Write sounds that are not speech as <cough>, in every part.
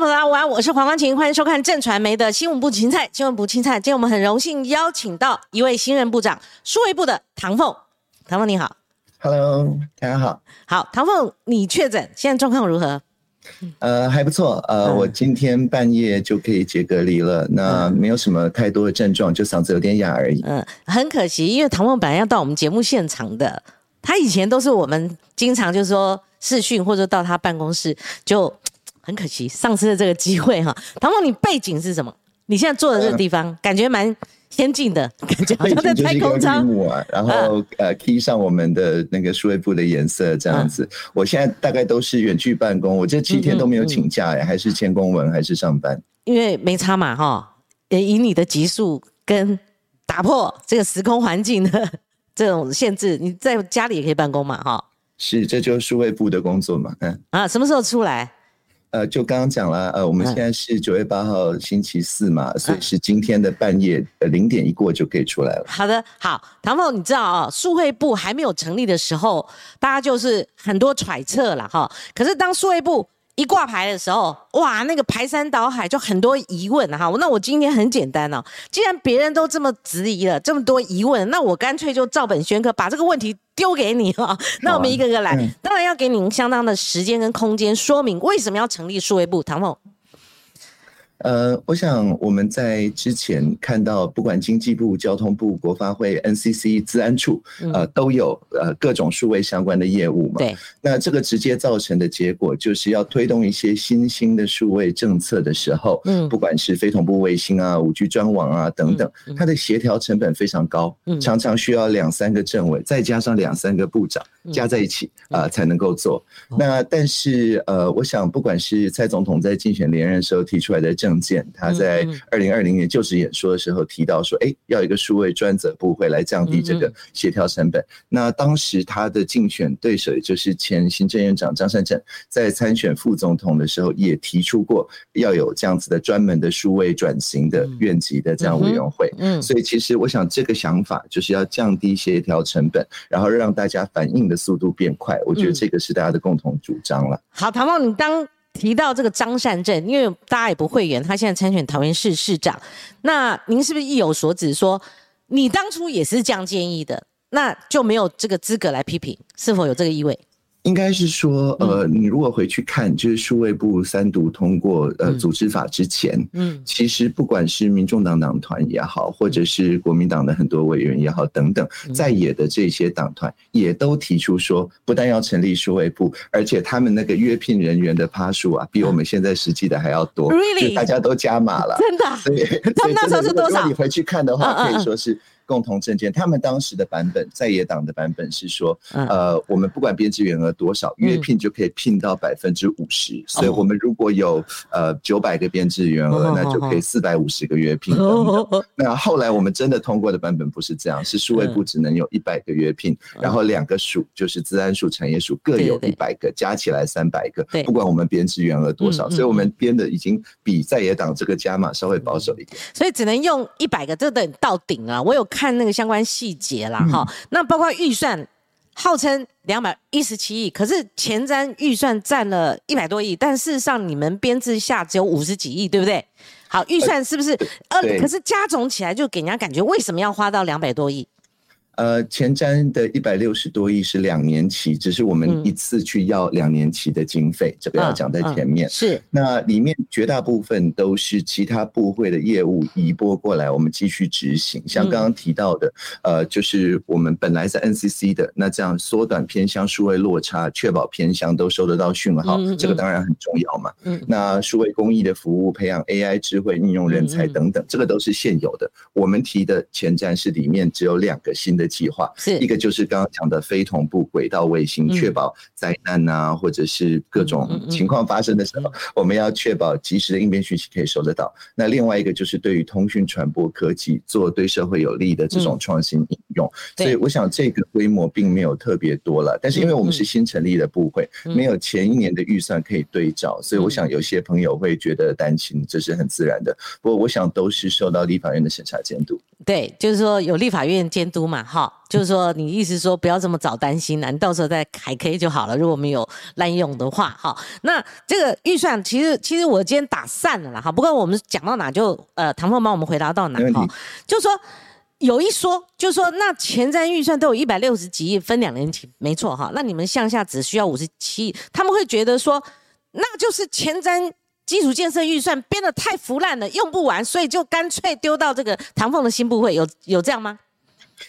朋友大家午安，我是黄光琴，欢迎收看正传媒的新闻部青菜。新闻部青菜，今天我们很荣幸邀请到一位新任部长，数位部的唐凤。唐凤你好，Hello，大家好。好，唐凤，你确诊，现在状况如何？呃，还不错。呃，我今天半夜就可以解隔离了，那没有什么太多的症状，就嗓子有点哑而已。嗯，很可惜，因为唐凤本来要到我们节目现场的，他以前都是我们经常就是说视讯或者到他办公室就。很可惜，丧失了这个机会哈。<laughs> 唐梦，你背景是什么？你现在坐的这个地方，感觉蛮先进的，<laughs> 感觉好像在太空舱啊。然后呃，key 上我们的那个数位部的颜色这样子。我现在大概都是远距办公，我这七天都没有请假哎，还是签公文，还是上班。因为没差嘛哈，以你的级数跟打破这个时空环境的这种限制，你在家里也可以办公嘛哈。是，这就是数位部的工作嘛。嗯啊，什么时候出来？呃，就刚刚讲了，呃，我们现在是九月八号星期四嘛，所以是今天的半夜呃零点一过就可以出来了。好的，好，唐凤，你知道啊，数位部还没有成立的时候，大家就是很多揣测了哈。可是当数位部一挂牌的时候，哇，那个排山倒海就很多疑问哈。那我今天很简单哦，既然别人都这么质疑了，这么多疑问，那我干脆就照本宣科，把这个问题。丢给你哈，那我们一个个来，当然要给您相当的时间跟空间，说明为什么要成立数位部，唐凤。呃，我想我们在之前看到，不管经济部、交通部、国发会、NCC、治安处，呃，都有呃各种数位相关的业务嘛。对。那这个直接造成的结果，就是要推动一些新兴的数位政策的时候，嗯，不管是非同步卫星啊、五 G 专网啊等等，它的协调成本非常高，常常需要两三个政委，再加上两三个部长加在一起啊才能够做。那但是呃，我想不管是蔡总统在竞选连任时候提出来的政证件，他在二零二零年就职演说的时候提到说，哎，要一个数位专责部会来降低这个协调成本。那当时他的竞选对手，也就是前行政院长张善政，在参选副总统的时候，也提出过要有这样子的专门的数位转型的院级的这样委员会。嗯，所以其实我想这个想法就是要降低协调成本，然后让大家反应的速度变快。我觉得这个是大家的共同主张了。好，唐梦，你当。提到这个张善政，因为大家也不会员，他现在参选桃园市市长。那您是不是意有所指，说你当初也是这样建议的，那就没有这个资格来批评？是否有这个意味？应该是说，呃，你如果回去看，就是数位部三读通过呃组织法之前，嗯，其实不管是民众党党团也好，或者是国民党的很多委员也好等等，在野的这些党团也都提出说，不但要成立数位部，而且他们那个约聘人员的趴数啊，比我们现在实际的还要多，就大家都加码了，真的。所以他们那时候是多少？你回去看的话，可以说是。共同证件，他们当时的版本，在野党的版本是说，呃，我们不管编制员额多少，约聘就可以聘到百分之五十。所以，我们如果有呃九百个编制员额，那就可以四百五十个约聘。那后来我们真的通过的版本不是这样，是数位部只能有一百个约聘，然后两个署就是自然署、产业署各有一百个，加起来三百个。不管我们编制员额多少，所以我们编的已经比在野党这个加码稍微保守一点。所以只能用一百个，这等到顶啊！我有看。看那个相关细节啦，哈，那包括预算，号称两百一十七亿，可是前瞻预算占了一百多亿，但事实上你们编制下只有五十几亿，对不对？好，预算是不是？呃，可是加总起来就给人家感觉，为什么要花到两百多亿？呃，前瞻的一百六十多亿是两年期，只是我们一次去要两年期的经费，这个要讲在前面。是，那里面绝大部分都是其他部会的业务移拨过来，我们继续执行。像刚刚提到的，呃，就是我们本来在 NCC 的，那这样缩短偏乡数位落差，确保偏乡都收得到讯号，这个当然很重要嘛。嗯，那数位公益的服务，培养 AI 智慧应用人才等等，这个都是现有的。我们提的前瞻是里面只有两个新的。计划是一个，就是刚刚讲的非同步轨道卫星，确保灾难啊，或者是各种情况发生的时候，我们要确保及时的应变讯息可以收得到。那另外一个就是对于通讯传播科技做对社会有利的这种创新应用。所以我想这个规模并没有特别多了，但是因为我们是新成立的部会，没有前一年的预算可以对照，所以我想有些朋友会觉得担心，这是很自然的。不过我想都是受到立法院的审查监督。对，就是说有立法院监督嘛。哈，就是说你意思说不要这么早担心了，你到时候再还可以就好了。如果我们有滥用的话，哈，那这个预算其实其实我今天打散了啦，哈。不过我们讲到哪就呃，唐凤帮我们回答到哪哈，就说有一说，就说那前瞻预算都有一百六十几亿，分两年期，没错哈。那你们向下只需要五十七亿，他们会觉得说，那就是前瞻。基础建设预算编的太腐烂了，用不完，所以就干脆丢到这个唐凤的新部会，有有这样吗？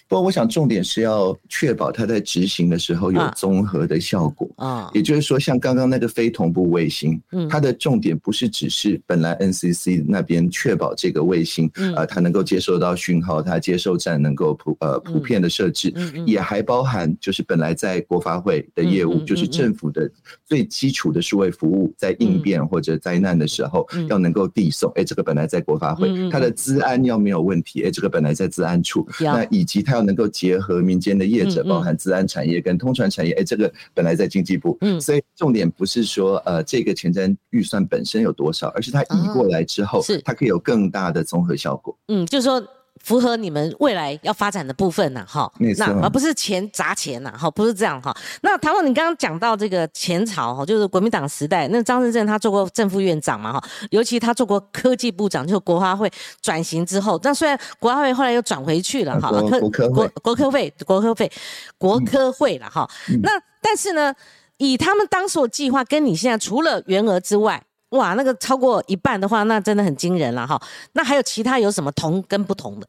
不过，我想重点是要确保它在执行的时候有综合的效果。啊。也就是说，像刚刚那个非同步卫星，嗯，它的重点不是只是本来 NCC 那边确保这个卫星，呃，它能够接收到讯号，它接收站能够普呃普遍的设置，嗯也还包含就是本来在国发会的业务，就是政府的最基础的数位服务，在应变或者灾难的时候要能够递送。哎，这个本来在国发会，它的资安要没有问题，哎，这个本来在资安处，那以及。它要能够结合民间的业者，包含自然产业跟通传产业，哎，这个本来在经济部，嗯，所以重点不是说呃这个前瞻预算本身有多少，而是它移过来之后，是它可以有更大的综合效果。嗯，就是说。符合你们未来要发展的部分啊，哈，那而不是钱砸钱呐，哈，不是这样哈。那唐总，你刚刚讲到这个前朝哈，就是国民党时代，那张志正他做过正副院长嘛，哈，尤其他做过科技部长，就国华会转型之后，那虽然国华会后来又转回去了，哈，国科国国科会国科会国科会了哈。那但是呢，以他们当时的计划，跟你现在除了员额之外，哇，那个超过一半的话，那真的很惊人了哈。那还有其他有什么同跟不同的？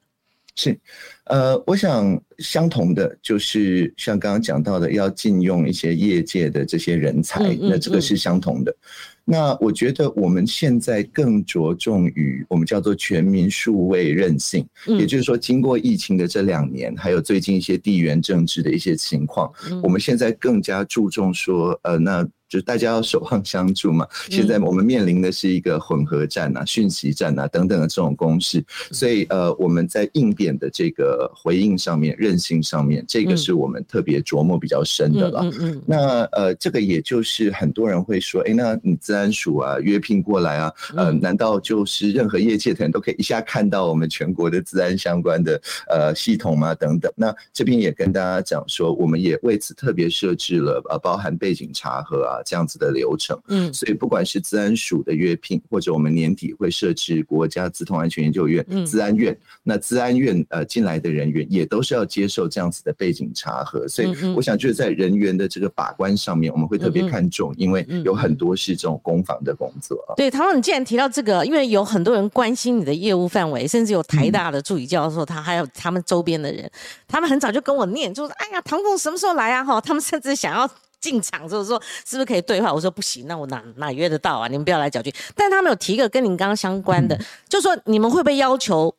是，呃，我想相同的就是像刚刚讲到的，要禁用一些业界的这些人才，那这个是相同的。那我觉得我们现在更着重于我们叫做全民数位韧性，也就是说，经过疫情的这两年，还有最近一些地缘政治的一些情况，我们现在更加注重说，呃，那。就是大家要守望相助嘛。现在我们面临的是一个混合战啊、讯息战啊等等的这种攻势，所以呃，我们在应变的这个回应上面、韧性上面，这个是我们特别琢磨比较深的了。嗯嗯。那呃，这个也就是很多人会说，哎，那你自然署啊约聘过来啊，呃，难道就是任何业界的人都可以一下看到我们全国的自然相关的呃系统吗？等等。那这边也跟大家讲说，我们也为此特别设置了呃，包含背景查核啊。这样子的流程，嗯，所以不管是治安署的约聘，或者我们年底会设置国家自通安全研究院、治安院，那治安院呃进来的人员也都是要接受这样子的背景查核，所以我想就是在人员的这个把关上面，我们会特别看重，因为有很多是这种攻防的工作。对，唐总，你既然提到这个，因为有很多人关心你的业务范围，甚至有台大的助理教授，他还有他们周边的人，他们很早就跟我念，就说：“哎呀，唐总什么时候来啊？”哈，他们甚至想要。进场就是说，是不是可以对话？我说不行，那我哪哪约得到啊？你们不要来搅局。但他们有提一个跟您刚刚相关的，就是说你们会不会要求，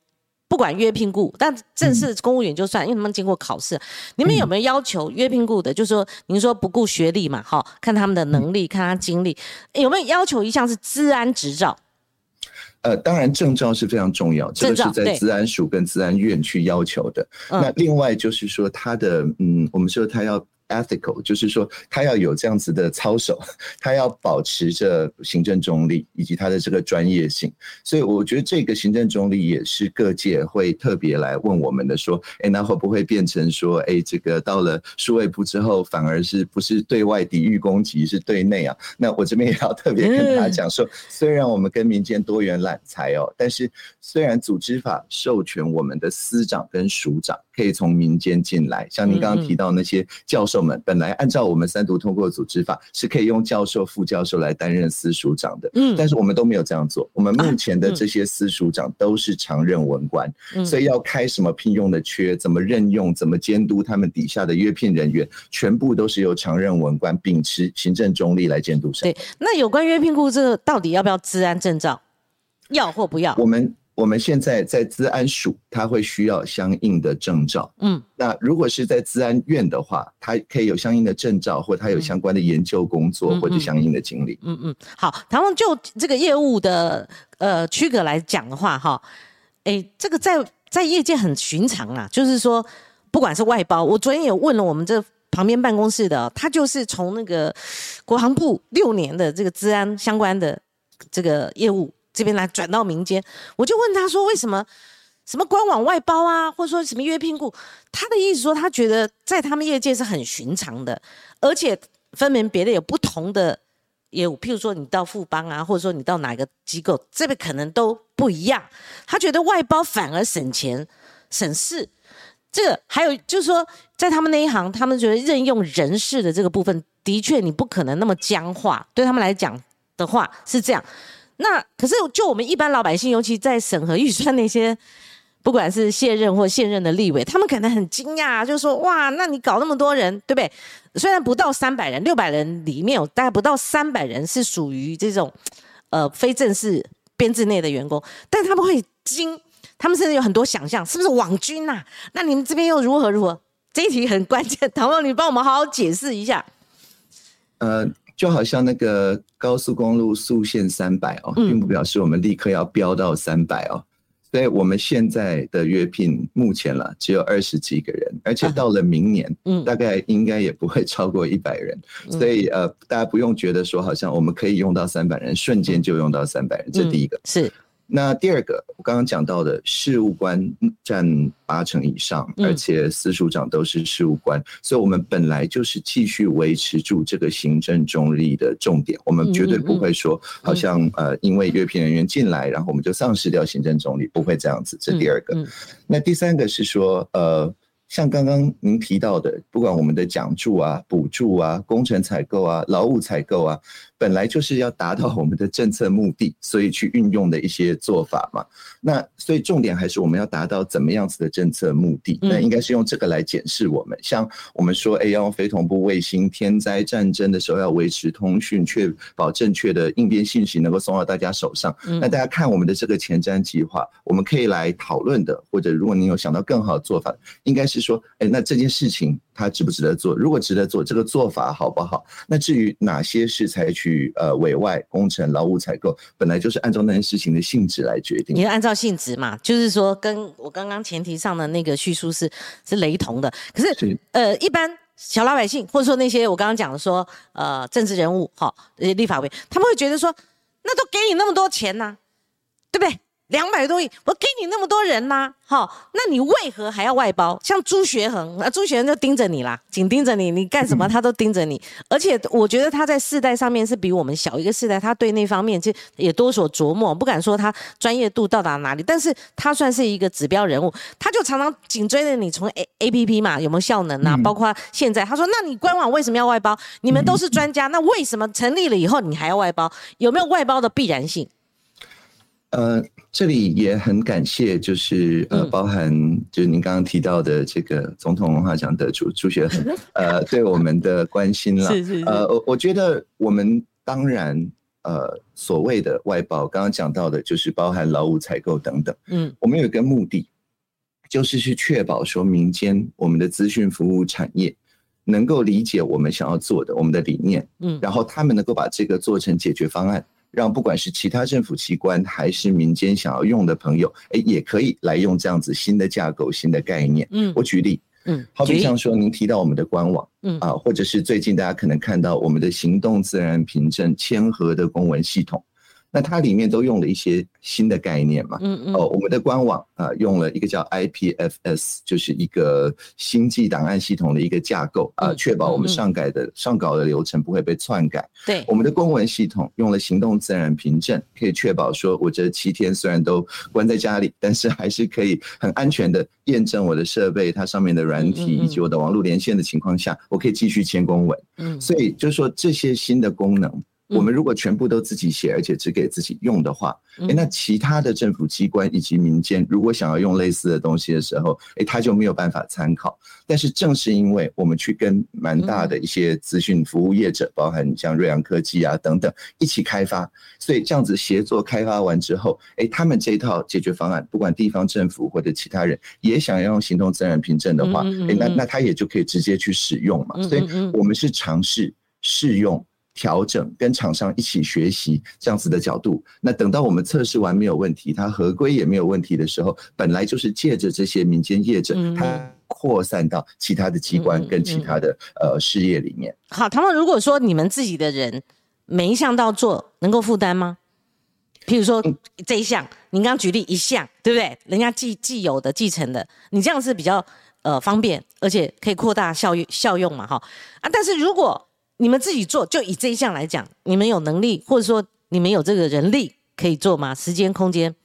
不管约聘雇，但正式公务员就算，因为他们经过考试，你们有没有要求约聘雇的？就是说，您说不顾学历嘛，哈，看他们的能力，看他经历，有没有要求一项是治安执照？呃，当然证照是非常重要，这个是在治安署跟治安院去要求的。那另外就是说，他的嗯，我们说他要。Ethical 就是说，他要有这样子的操守，他要保持着行政中立以及他的这个专业性。所以我觉得这个行政中立也是各界会特别来问我们的，说，哎，那会不会变成说，哎，这个到了数位部之后，反而是不是对外抵御攻击，是对内啊？那我这边也要特别跟大家讲说，虽然我们跟民间多元揽才哦，但是虽然组织法授权我们的司长跟署长可以从民间进来，像您刚刚提到那些教授。们本来按照我们三读通过组织法是可以用教授、副教授来担任司署长的，嗯，但是我们都没有这样做。我们目前的这些司署长都是常任文官，所以要开什么聘用的缺，怎么任用，怎么监督他们底下的约聘人员，全部都是由常任文官秉持行政中立来监督。对，那有关约聘雇这个到底要不要治安证照？要或不要？我们。我们现在在资安署，它会需要相应的证照。嗯，那如果是在资安院的话，它可以有相应的证照，或它有相关的研究工作，或者相应的经历。嗯嗯，好，唐凤就这个业务的呃区隔来讲的话，哈，哎，这个在在业界很寻常啊，就是说，不管是外包，我昨天也问了我们这旁边办公室的，他就是从那个国航部六年的这个资安相关的这个业务。这边来转到民间，我就问他说：“为什么什么官网外包啊，或者说什么约聘雇，他的意思说，他觉得在他们业界是很寻常的，而且分门别类有不同的业务，譬如说你到富邦啊，或者说你到哪个机构，这边可能都不一样。他觉得外包反而省钱省事。这个还有就是说，在他们那一行，他们觉得任用人事的这个部分，的确你不可能那么僵化，对他们来讲的话是这样。那可是就我们一般老百姓，尤其在审核预算那些。不管是卸任或现任的立委，他们可能很惊讶，就说：“哇，那你搞那么多人，对不对？虽然不到三百人，六百人里面有大概不到三百人是属于这种呃非正式编制内的员工，但他们会惊，他们甚至有很多想象，是不是网军呐？那你们这边又如何如何？这一题很关键，唐凤，你帮我们好好解释一下。呃，就好像那个高速公路速限三百哦，并不表示我们立刻要飙到三百哦。所以我们现在的约聘目前了只有二十几个人，而且到了明年，嗯，大概应该也不会超过一百人。所以呃，大家不用觉得说好像我们可以用到三百人，瞬间就用到三百人，这第一个是。那第二个，我刚刚讲到的事务官占八成以上，而且司署长都是事务官，所以我们本来就是继续维持住这个行政中立的重点，我们绝对不会说好像呃，因为约聘人员进来，然后我们就丧失掉行政中立，不会这样子。这第二个，那第三个是说呃。像刚刚您提到的，不管我们的奖助啊、补助啊、工程采购啊、劳务采购啊，本来就是要达到我们的政策目的，所以去运用的一些做法嘛。那所以重点还是我们要达到怎么样子的政策目的？那应该是用这个来检视我们。像我们说，哎，要用非同步卫星，天灾战争的时候要维持通讯，确保正确的应变信息能够送到大家手上。那大家看我们的这个前瞻计划，我们可以来讨论的，或者如果您有想到更好的做法，应该是。说，哎，那这件事情它值不值得做？如果值得做，这个做法好不好？那至于哪些是采取呃委外工程、劳务采购，本来就是按照那件事情的性质来决定。你要按照性质嘛，就是说跟我刚刚前提上的那个叙述是是雷同的。可是呃，一般小老百姓或者说那些我刚刚讲的说呃政治人物哈，立法委他们会觉得说，那都给你那么多钱呢，对不对？两百多亿，我给你那么多人呐，好，那你为何还要外包？像朱学恒啊，朱学恒就盯着你啦，紧盯着你，你干什么他都盯着你。而且我觉得他在世代上面是比我们小一个世代，他对那方面就也多所琢磨。不敢说他专业度到达哪里，但是他算是一个指标人物。他就常常紧追着你，从 A A P P 嘛有没有效能啊？包括现在他说，那你官网为什么要外包？你们都是专家，那为什么成立了以后你还要外包？有没有外包的必然性？呃，这里也很感谢，就是呃，包含就是您刚刚提到的这个总统文化奖得主朱学恒，<laughs> 呃，对我们的关心了。是是。呃，我我觉得我们当然呃，所谓的外包，刚刚讲到的就是包含劳务采购等等。嗯，我们有一个目的，就是去确保说民间我们的资讯服务产业能够理解我们想要做的我们的理念，嗯，然后他们能够把这个做成解决方案。让不管是其他政府机关还是民间想要用的朋友，哎，也可以来用这样子新的架构、新的概念。嗯，我举例，嗯，好比像说您提到我们的官网，嗯啊，或者是最近大家可能看到我们的行动自然凭证签合的公文系统。那它里面都用了一些新的概念嘛？嗯嗯。哦，我们的官网啊，用了一个叫 IPFS，就是一个星际档案系统的一个架构啊，确保我们上改的上稿的流程不会被篡改。对。我们的公文系统用了行动自然凭证，可以确保说我这七天虽然都关在家里，但是还是可以很安全的验证我的设备它上面的软体以及我的网络连线的情况下，我可以继续签公文。嗯。所以就是说这些新的功能。我们如果全部都自己写，而且只给自己用的话，哎，那其他的政府机关以及民间如果想要用类似的东西的时候，哎，他就没有办法参考。但是正是因为我们去跟蛮大的一些资讯服务业者，包含像瑞阳科技啊等等一起开发，所以这样子协作开发完之后，哎，他们这套解决方案，不管地方政府或者其他人也想要用行动自然凭证的话，哎，那那他也就可以直接去使用嘛。所以我们是尝试试用。调整跟厂商一起学习这样子的角度，那等到我们测试完没有问题，它合规也没有问题的时候，本来就是借着这些民间业者，它扩散到其他的机关跟其他的呃事业里面。好，他们如果说你们自己的人每一项都要做，能够负担吗？譬如说这一项，您刚刚举例一项，对不对？人家既既有的继承的，你这样是比较呃方便，而且可以扩大效用效用嘛，哈啊！但是如果你们自己做，就以这一项来讲，你们有能力，或者说你们有这个人力可以做吗？时间、空间？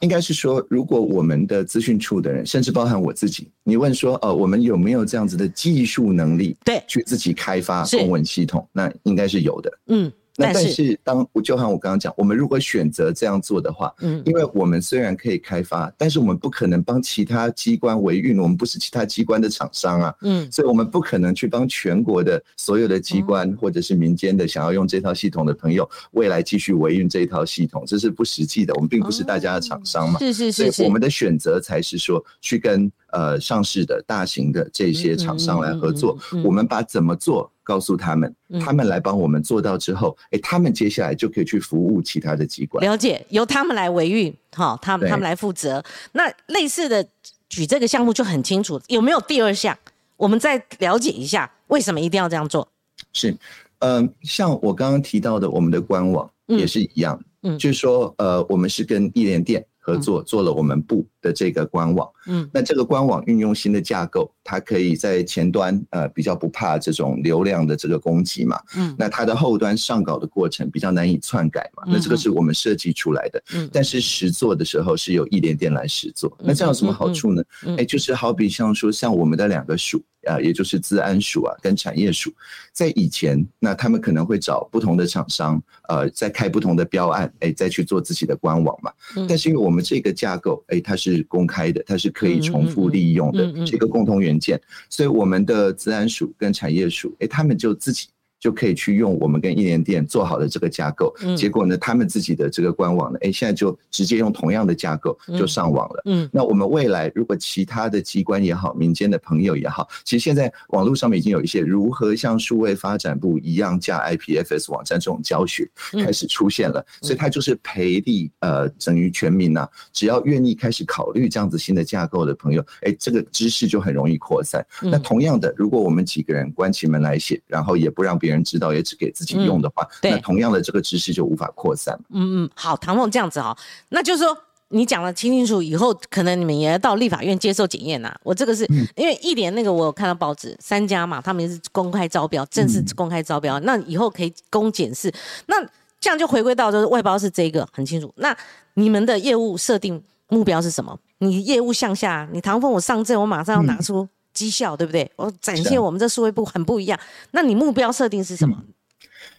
应该是说，如果我们的资讯处的人，甚至包含我自己，你问说，呃，我们有没有这样子的技术能力，对，去自己开发公文系统，那应该是有的，嗯。那但是，当我就像我刚刚讲，我们如果选择这样做的话，嗯，因为我们虽然可以开发，但是我们不可能帮其他机关维运，我们不是其他机关的厂商啊，嗯，所以我们不可能去帮全国的所有的机关或者是民间的想要用这套系统的朋友，未来继续维运这一套系统，这是不实际的。我们并不是大家的厂商嘛，是是是，所以我们的选择才是说去跟呃上市的大型的这些厂商来合作，我们把怎么做。告诉他们，他们来帮我们做到之后，哎，他们接下来就可以去服务其他的机关。了解，由他们来维运，哈，他们他们来负责。那类似的举这个项目就很清楚，有没有第二项？我们再了解一下，为什么一定要这样做？是，嗯，像我刚刚提到的，我们的官网也是一样，嗯，就是说，呃，我们是跟易联店合作做了我们部。的这个官网，嗯，那这个官网运用新的架构，它可以在前端呃比较不怕这种流量的这个攻击嘛，嗯，那它的后端上稿的过程比较难以篡改嘛，那这个是我们设计出来的，嗯，但是实做的时候是由一点点来实做，那这样有什么好处呢？哎，就是好比像说像我们的两个署啊，也就是资安署啊跟产业署，在以前那他们可能会找不同的厂商，呃，再开不同的标案，哎，再去做自己的官网嘛，但是因为我们这个架构，哎，它是。是公开的，它是可以重复利用的，是一个共同元件，所以我们的自然署跟产业署，哎，他们就自己。就可以去用我们跟一联店做好的这个架构，结果呢，他们自己的这个官网呢，哎，现在就直接用同样的架构就上网了。嗯，那我们未来如果其他的机关也好，民间的朋友也好，其实现在网络上面已经有一些如何像数位发展部一样架 IPFS 网站这种教学开始出现了，所以它就是培力呃等于全民呐，只要愿意开始考虑这样子新的架构的朋友，哎，这个知识就很容易扩散。那同样的，如果我们几个人关起门来写，然后也不让别别人知道也只给自己用的话，那同样的这个知识就无法扩散。嗯嗯，好，唐凤这样子哈，那就是说你讲的清清楚，以后可能你们也要到立法院接受检验呐。我这个是因为一联那个我有看到报纸三家嘛，他们是公开招标，正式公开招标，那以后可以公检视。那这样就回归到就是外包是这个很清楚。那你们的业务设定目标是什么？你业务向下，你唐凤我上阵，我马上要拿出。绩效对不对？我展现我们这数位部很不一样。那你目标设定是什么？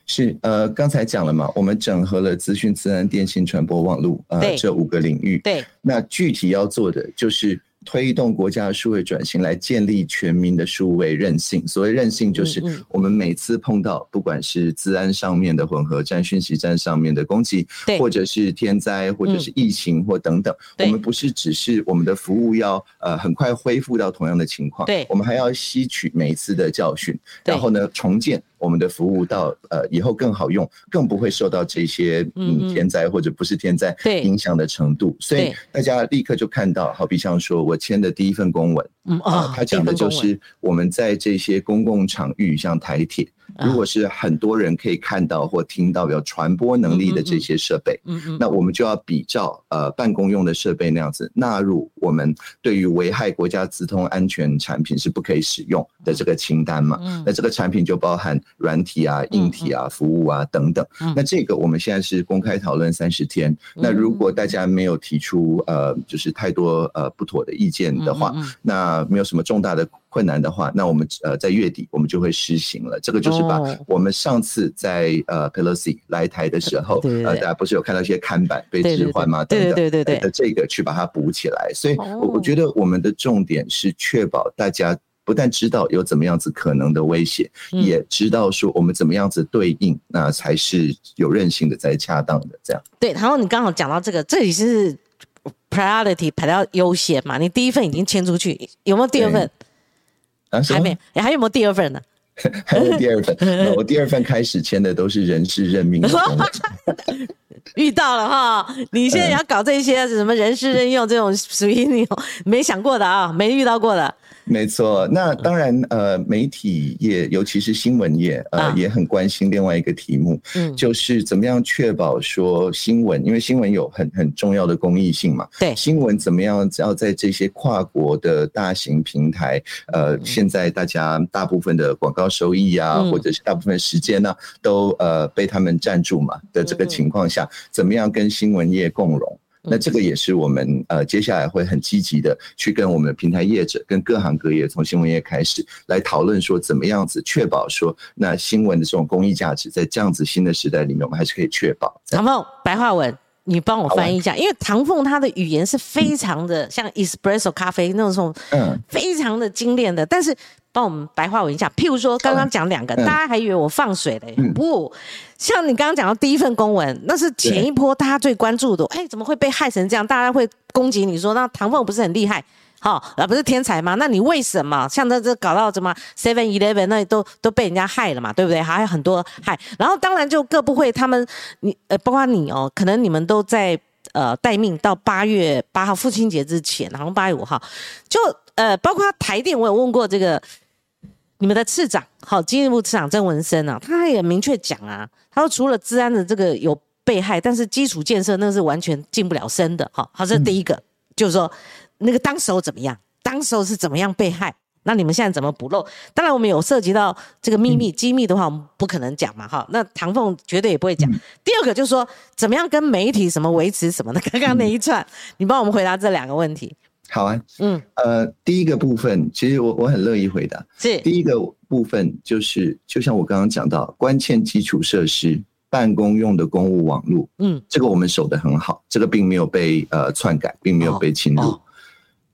是呃，刚才讲了嘛，我们整合了资讯、自然、电信、传播、网络呃这五个领域。对，那具体要做的就是。推动国家的数位转型，来建立全民的数位韧性。所谓韧性，就是我们每次碰到不管是治安上面的混合战、讯息战上面的攻击，或者是天灾，或者是疫情或等等，我们不是只是我们的服务要呃很快恢复到同样的情况，对，我们还要吸取每一次的教训，然后呢重建。我们的服务到呃以后更好用，更不会受到这些嗯天灾或者不是天灾影响的程度，所以大家立刻就看到，好比像说我签的第一份公文，啊，他讲的就是我们在这些公共场域，像台铁。如果是很多人可以看到或听到有传播能力的这些设备，嗯嗯，那我们就要比照呃办公用的设备那样子纳入我们对于危害国家资通安全产品是不可以使用的这个清单嘛？嗯，那这个产品就包含软体啊、硬体啊、服务啊等等。那这个我们现在是公开讨论三十天。那如果大家没有提出呃就是太多呃不妥的意见的话，那没有什么重大的。困难的话，那我们呃在月底我们就会施行了。这个就是把我们上次在呃 Pelosi 来台的时候，呃大家不是有看到一些看板被置换吗？对对对对的这个去把它补起来。所以，我我觉得我们的重点是确保大家不但知道有怎么样子可能的威胁，也知道说我们怎么样子对应，那才是有韧性的，才恰当的。这样对。然后你刚好讲到这个，这里是 priority 排到优先嘛？你第一份已经签出去，有没有第二份？还没，你还有没有第二份呢？<laughs> 还有第二份，我第二份开始签的都是人事任命的。<laughs> 遇到了哈，你现在要搞这些什么人事任用这种属于你没想过的啊，没遇到过的。没错，那当然，呃，媒体业，尤其是新闻业，呃，也很关心另外一个题目，嗯，就是怎么样确保说新闻，因为新闻有很很重要的公益性嘛，对，新闻怎么样要在这些跨国的大型平台，呃，现在大家大部分的广告收益啊，或者是大部分时间呢，都呃被他们占住嘛的这个情况下，怎么样跟新闻业共荣？那这个也是我们呃接下来会很积极的去跟我们的平台业者、跟各行各业，从新闻业开始来讨论说，怎么样子确保说，那新闻的这种公益价值，在这样子新的时代里面，我们还是可以确保。唐凤，白话文，你帮我翻译一下，因为唐凤他的语言是非常的像 espresso 咖啡那种，嗯，非常的精炼的，但是。帮我们白话文一下，譬如说刚刚讲两个，大家还以为我放水嘞，不像你刚刚讲到第一份公文，那是前一波大家最关注的，哎，怎么会被害成这样？大家会攻击你说，那唐凤不是很厉害，好，而不是天才吗？那你为什么像这这搞到什么 Seven Eleven 那都都被人家害了嘛，对不对？还有很多害，然后当然就各部会他们，你呃，包括你哦，可能你们都在呃待命到八月八号父亲节之前，然后八月五号，就呃，包括台电，我有问过这个。你们的次长，好，经济部次长郑文生啊，他也明确讲啊，他说除了治安的这个有被害，但是基础建设那是完全进不了身的，好，好，这是第一个，就是说那个当时候怎么样，当时候是怎么样被害，那你们现在怎么补漏？当然我们有涉及到这个秘密机密的话，我们不可能讲嘛，哈，那唐凤绝对也不会讲。第二个就是说怎么样跟媒体什么维持什么的，刚刚那一串，你帮我们回答这两个问题。好啊，嗯，呃，第一个部分，其实我我很乐意回答。是第一个部分，就是就像我刚刚讲到，关键基础设施、办公用的公务网络，嗯，这个我们守得很好，这个并没有被呃篡改，并没有被侵入。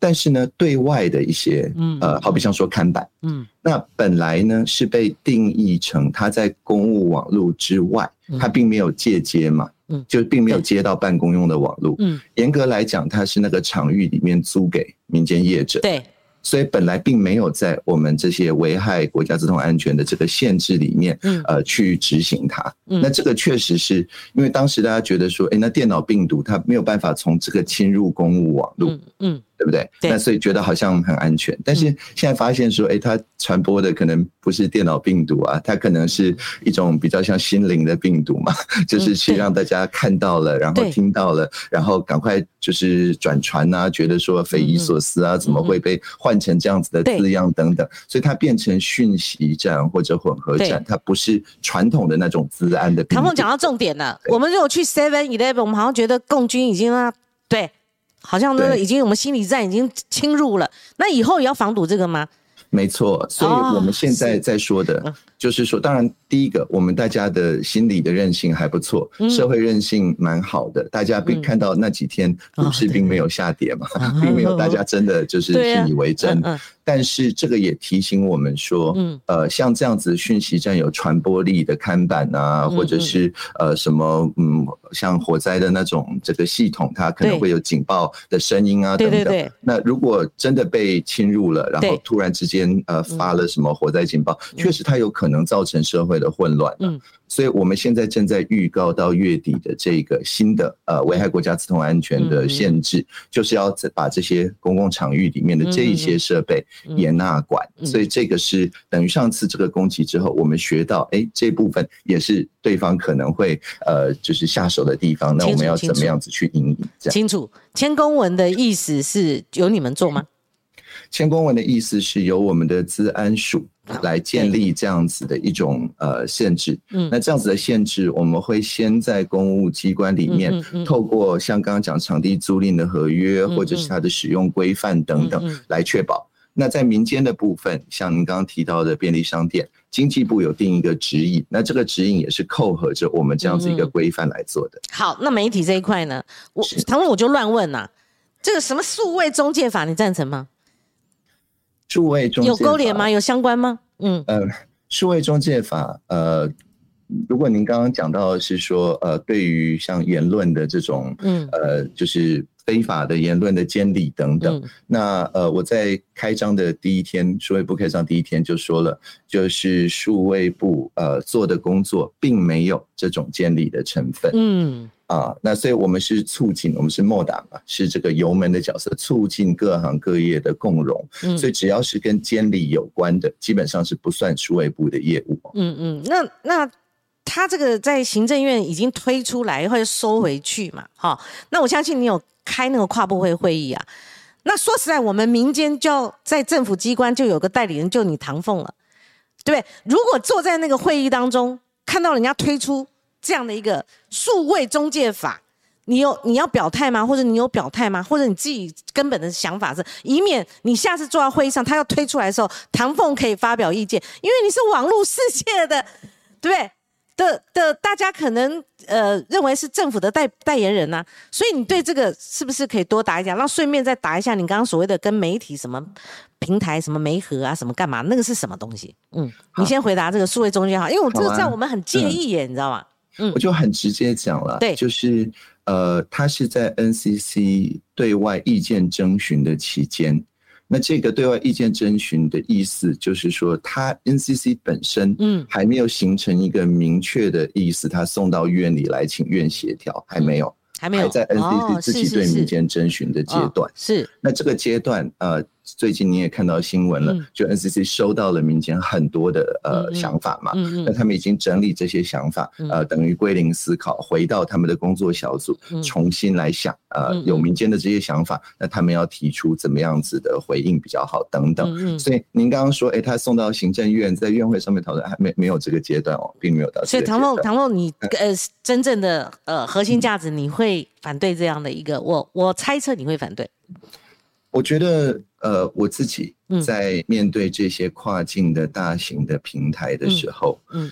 但是呢，对外的一些，嗯，呃，好比像说看板，嗯，那本来呢是被定义成它在公务网络之外，它并没有借接嘛。嗯就并没有接到办公用的网络。嗯，严格来讲，它是那个场域里面租给民间业者。对，所以本来并没有在我们这些危害国家自通安全的这个限制里面，嗯呃，去执行它。嗯那这个确实是因为当时大家觉得说，哎，那电脑病毒它没有办法从这个侵入公务网络。嗯。对不对？那所以觉得好像很安全，但是现在发现说，哎，它传播的可能不是电脑病毒啊，它可能是一种比较像心灵的病毒嘛，<laughs> 就是去让大家看到了，然后听到了，然后赶快就是转传啊，觉得说匪夷所思啊，怎么会被换成这样子的字样等等，所以它变成讯息战或者混合战，它不是传统的那种治安的。唐凤讲到重点了，我们如果去 Seven Eleven，我们好像觉得共军已经啊，对。好像那个已经我们心理战已经侵入了，那以后也要防堵这个吗？没错，所以我们现在在说的，就是说，当然第一个，我们大家的心理的韧性还不错，社会韧性蛮好的，大家并看到那几天股市并没有下跌嘛，<laughs> 并没有大家真的就是信以为真。但是这个也提醒我们说，嗯，呃，像这样子讯息站有传播力的看板啊，或者是呃什么，嗯，像火灾的那种这个系统，它可能会有警报的声音啊等等。那如果真的被侵入了，然后突然之间呃发了什么火灾警报，确实它有可能造成社会的混乱。嗯。所以，我们现在正在预告到月底的这个新的呃危害国家自通安全的限制，就是要把这些公共场域里面的这一些设备严纳管。所以，这个是等于上次这个攻击之后，我们学到，哎，这部分也是对方可能会呃就是下手的地方。那我们要怎么样子去应对？清楚，签公文的意思是由你们做吗？签公文的意思是由我们的资安署。来建立这样子的一种呃限制，嗯，那这样子的限制，我们会先在公务机关里面，透过像刚刚讲场地租赁的合约，或者是它的使用规范等等来确保。那在民间的部分，像您刚刚提到的便利商店，经济部有定一个指引，那这个指引也是扣合着我们这样子一个规范来做的。好，那媒体这一块呢，我唐总我就乱问呐，这个什么数位中介法，你赞成吗？数位中介有勾连吗？有相关吗？嗯呃，数位中介法呃，如果您刚刚讲到是说呃，对于像言论的这种嗯呃，就是非法的言论的监理等等。那呃，我在开张的第一天，数位部开张第一天就说了，就是数位部呃做的工作并没有这种监理的成分。嗯。啊，那所以我们是促进，我们是莫党嘛，是这个油门的角色，促进各行各业的共荣。嗯，所以只要是跟监理有关的，基本上是不算数位部的业务。嗯嗯，那那他这个在行政院已经推出来，会收回去嘛？哈，那我相信你有开那个跨部会会议啊。那说实在，我们民间就要在政府机关就有个代理人，就你唐凤了，对不对？如果坐在那个会议当中，看到人家推出。这样的一个数位中介法，你有你要表态吗？或者你有表态吗？或者你自己根本的想法是，以免你下次坐到会议上，他要推出来的时候，唐凤可以发表意见，因为你是网络世界的，对不对？的的，大家可能呃认为是政府的代代言人呐，所以你对这个是不是可以多答一讲？然后顺便再答一下你刚刚所谓的跟媒体什么平台什么媒合啊，什么干嘛？那个是什么东西？嗯，你先回答这个数位中介哈，因为我这个在我们很介意耶，你知道吗？我就很直接讲了，对，就是呃，他是在 NCC 对外意见征询的期间，那这个对外意见征询的意思就是说，他 NCC 本身嗯。还没有形成一个明确的意思，他送到院里来请院协调，还没有，还没有，还在 NCC 自己对民间征询的阶段，是，那这个阶段呃。最近你也看到新闻了，就 NCC 收到了民间很多的呃想法嘛，那他们已经整理这些想法，呃，等于归零思考，回到他们的工作小组，重新来想，呃，有民间的这些想法，那他们要提出怎么样子的回应比较好等等。所以您刚刚说，哎，他送到行政院，在院会上面讨论，还没没有这个阶段哦，并没有到。所以唐梦，唐梦，你呃真正的呃核心价值，你会反对这样的一个？我我猜测你会反对。我觉得，呃，我自己在面对这些跨境的大型的平台的时候，嗯，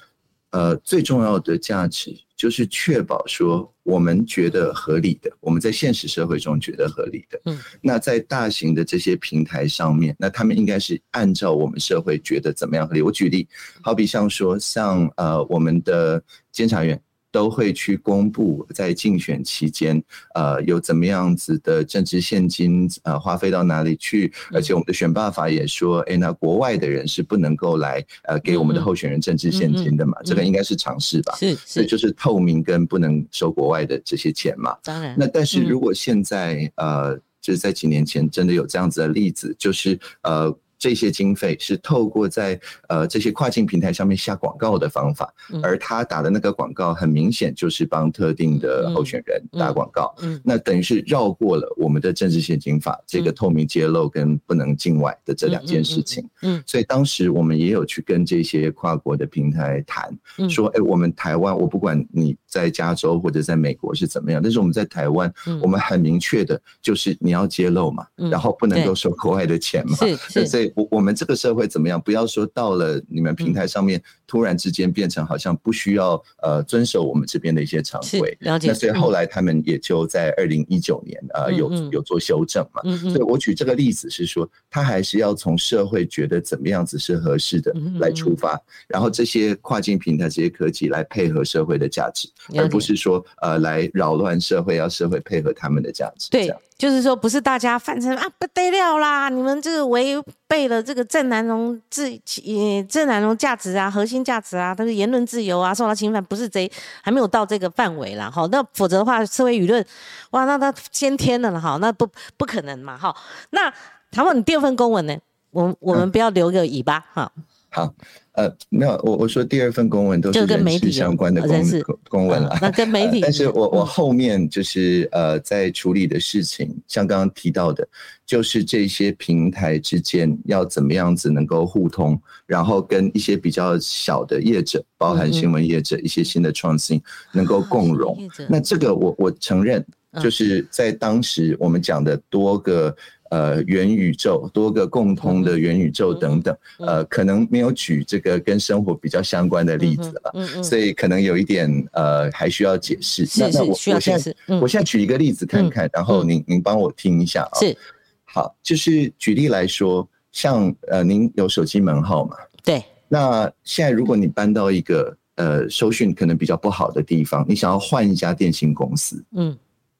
呃，最重要的价值就是确保说我们觉得合理的，我们在现实社会中觉得合理的，嗯，那在大型的这些平台上面，那他们应该是按照我们社会觉得怎么样合理。我举例，好比像说，像呃，我们的监察院。都会去公布在竞选期间，呃，有怎么样子的政治现金，呃，花费到哪里去？而且我们的选罢法也说，哎，那国外的人是不能够来，呃，给我们的候选人政治现金的嘛？这个应该是常识吧？是，所以就是透明跟不能收国外的这些钱嘛。当然。那但是如果现在，呃，就是在几年前真的有这样子的例子，就是呃。这些经费是透过在呃这些跨境平台上面下广告的方法，而他打的那个广告很明显就是帮特定的候选人打广告，那等于是绕过了我们的政治献金法这个透明揭露跟不能境外的这两件事情。嗯，所以当时我们也有去跟这些跨国的平台谈，说，哎，我们台湾，我不管你在加州或者在美国是怎么样，但是我们在台湾，我们很明确的就是你要揭露嘛，然后不能够收国外的钱嘛，是，<laughs> 所以。我我们这个社会怎么样？不要说到了你们平台上面，突然之间变成好像不需要呃遵守我们这边的一些常规。了解。那所以后来他们也就在二零一九年呃有有做修正嘛。所以我举这个例子是说，他还是要从社会觉得怎么样子是合适的来出发，然后这些跨境平台这些科技来配合社会的价值，而不是说呃来扰乱社会，要社会配合他们的价值。对。就是说，不是大家反正啊不得了啦！你们这个违背了这个正南荣自呃正南荣价值啊，核心价值啊，他是言论自由啊，受到侵犯，不是贼，还没有到这个范围啦。哈。那否则的话，社会舆论哇，那他先天的了哈，那不不可能嘛哈。那唐问你第二份公文呢？我我们不要留个尾巴哈。好。呃，没有，我我说第二份公文都是跟媒体相关的公公文了。那跟媒 <laughs> 体，但是我我后面就是呃，在处理的事情，像刚刚提到的，就是这些平台之间要怎么样子能够互通，然后跟一些比较小的业者，包含新闻业者一些新的创新能够共融。那这个我我承认，就是在当时我们讲的多个。呃，元宇宙多个共通的元宇宙等等，呃，可能没有举这个跟生活比较相关的例子了，所以可能有一点呃，还需要解释。那那我我现在我现在举一个例子看看，然后您您帮我听一下啊。是，好，就是举例来说，像呃，您有手机门号嘛？对。那现在如果你搬到一个呃，收讯可能比较不好的地方，你想要换一家电信公司，嗯，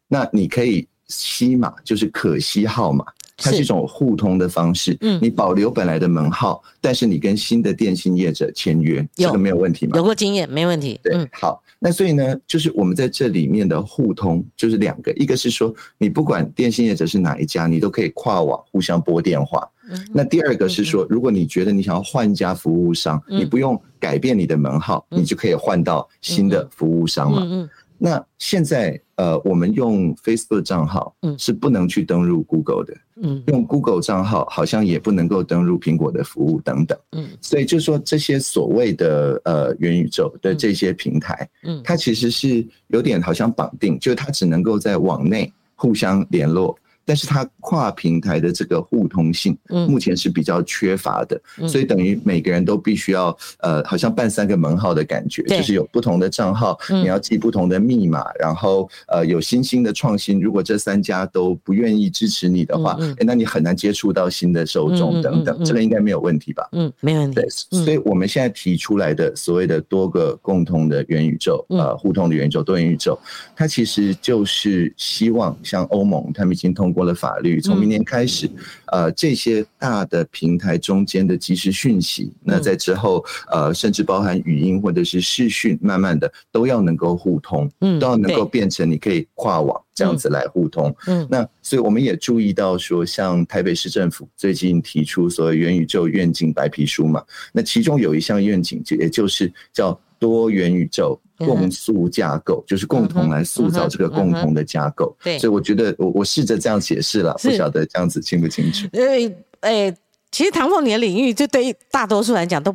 那你可以。吸码，就是可吸号码。它是一种互通的方式，嗯，你保留本来的门号，但是你跟新的电信业者签约，这个没有问题吗？有过经验，没问题。对，好，那所以呢，就是我们在这里面的互通，就是两个，一个是说，你不管电信业者是哪一家，你都可以跨网互相拨电话。那第二个是说，如果你觉得你想要换一家服务商，你不用改变你的门号，你就可以换到新的服务商嘛。嗯。那现在，呃，我们用 Facebook 账号，嗯，是不能去登录 Google 的，嗯，用 Google 账号好像也不能够登录苹果的服务等等，嗯，所以就说这些所谓的呃元宇宙的这些平台，嗯，它其实是有点好像绑定，就它只能够在网内互相联络。但是它跨平台的这个互通性，目前是比较缺乏的，所以等于每个人都必须要呃，好像办三个门号的感觉，就是有不同的账号，你要记不同的密码，然后呃有新兴的创新。如果这三家都不愿意支持你的话，那你很难接触到新的受众等等。这个应该没有问题吧？嗯，没问题。对，所以我们现在提出来的所谓的多个共同的元宇宙，呃，互通的元宇宙、多元宇宙，它其实就是希望像欧盟，他们已经通过。了法律，从明年开始，呃，这些大的平台中间的即时讯息，那在之后，呃，甚至包含语音或者是视讯，慢慢的都要能够互通，嗯，都要能够变成你可以跨网这样子来互通，嗯，那所以我们也注意到说，像台北市政府最近提出所谓元宇宙愿景白皮书嘛，那其中有一项愿景就也就是叫多元宇宙。共塑架构就是共同来塑造这个共同的架构，对，所以我觉得我我试着这样解释了，不晓得这样子清不清楚？因为诶，其实唐凤你的领域，就对于大多数来讲都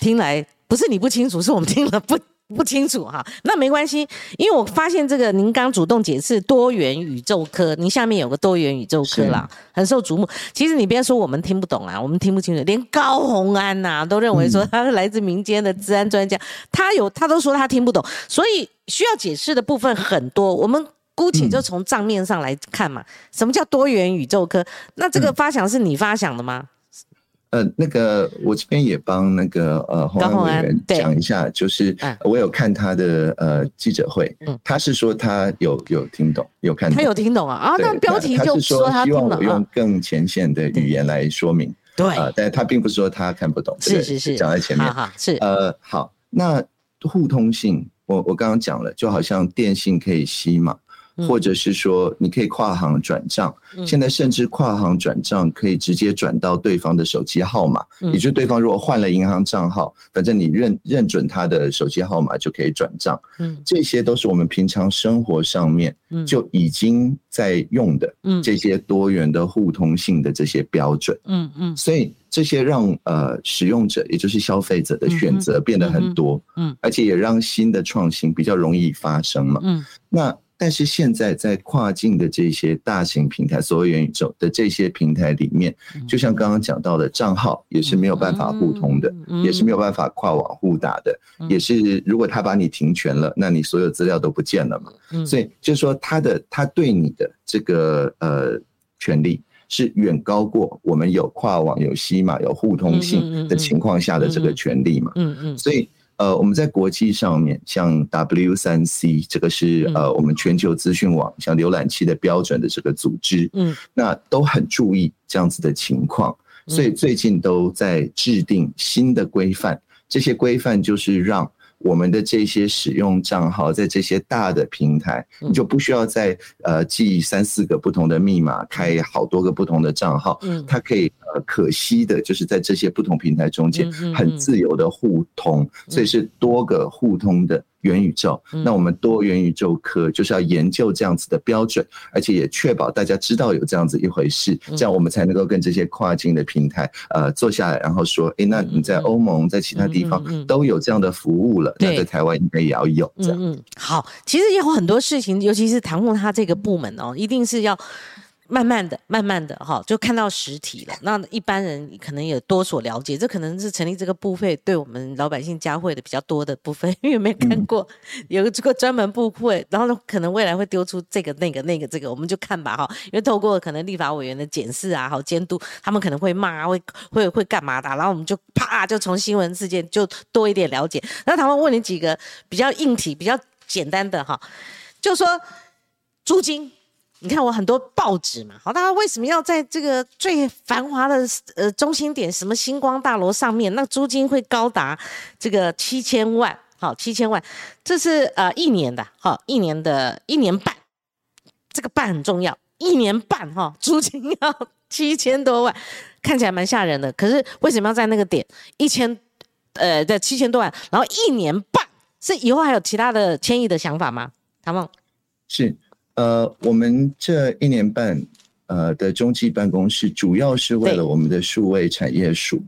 听来不是你不清楚，是我们听了不。不清楚哈，那没关系，因为我发现这个您刚主动解释多元宇宙科，您下面有个多元宇宙科啦，很受瞩目。其实你别说我们听不懂啊，我们听不清楚，连高红安呐都认为说他是来自民间的治安专家，他有他都说他听不懂，所以需要解释的部分很多。我们姑且就从账面上来看嘛，什么叫多元宇宙科？那这个发想是你发想的吗？呃，那个我这边也帮那个呃洪安委员讲一下，就是我有看他的呃记者会，他是说他有有听懂，有看，他有听懂啊啊，那标题就说他希望我用更浅显的语言来说明，对。啊，但是他并不是说他看不懂，是是是，讲在前面，是。呃好，那互通性，我我刚刚讲了，就好像电信可以吸嘛。或者是说，你可以跨行转账，现在甚至跨行转账可以直接转到对方的手机号码，也就是对方如果换了银行账号，反正你认认准他的手机号码就可以转账。嗯，这些都是我们平常生活上面就已经在用的这些多元的互通性的这些标准。嗯嗯，所以这些让呃使用者，也就是消费者的选择变得很多。嗯，而且也让新的创新比较容易发生嘛。嗯，那。但是现在在跨境的这些大型平台，所谓元宇宙的这些平台里面，就像刚刚讲到的账号也是没有办法互通的，也是没有办法跨网互打的，也是如果他把你停权了，那你所有资料都不见了嘛。所以就是说，他的他对你的这个呃权利是远高过我们有跨网、有西马、有互通性的情况下的这个权利嘛。嗯嗯，所以。呃，我们在国际上面，像 W 三 C 这个是呃我们全球资讯网像浏览器的标准的这个组织，嗯，那都很注意这样子的情况，所以最近都在制定新的规范，这些规范就是让。我们的这些使用账号在这些大的平台，你就不需要再呃记三四个不同的密码，开好多个不同的账号。嗯，它可以呃可惜的就是在这些不同平台中间很自由的互通，所以是多个互通的。元宇宙，那我们多元宇宙科就是要研究这样子的标准，而且也确保大家知道有这样子一回事，这样我们才能够跟这些跨境的平台呃坐下来，然后说，哎，那你在欧盟在其他地方都有这样的服务了，那在台湾应该也要有这样。好，其实有很多事情，尤其是唐凤他这个部门哦，一定是要。慢慢的，慢慢的，哈，就看到实体了。<laughs> 那一般人可能也多所了解，这可能是成立这个部会对我们老百姓加会的比较多的部分，因为没看过有这个专门部会，然后呢，可能未来会丢出这个、那个、那个、这个，我们就看吧，哈。因为透过可能立法委员的检视啊，好监督，他们可能会骂，会会会干嘛的，然后我们就啪就从新闻事件就多一点了解。那他们问你几个比较硬体、比较简单的哈，就说租金。你看我很多报纸嘛，好，大家为什么要在这个最繁华的呃中心点，什么星光大楼上面，那租金会高达这个七千万，好，七千万，这是呃一年的，好，一年的一年半，这个半很重要，一年半哈，租金要 <laughs> 七千多万，看起来蛮吓人的，可是为什么要在那个点一千，呃，在七千多万，然后一年半，是以后还有其他的迁移的想法吗？唐梦是。呃，我们这一年半，呃的中继办公室，主要是为了我们的数位产业署。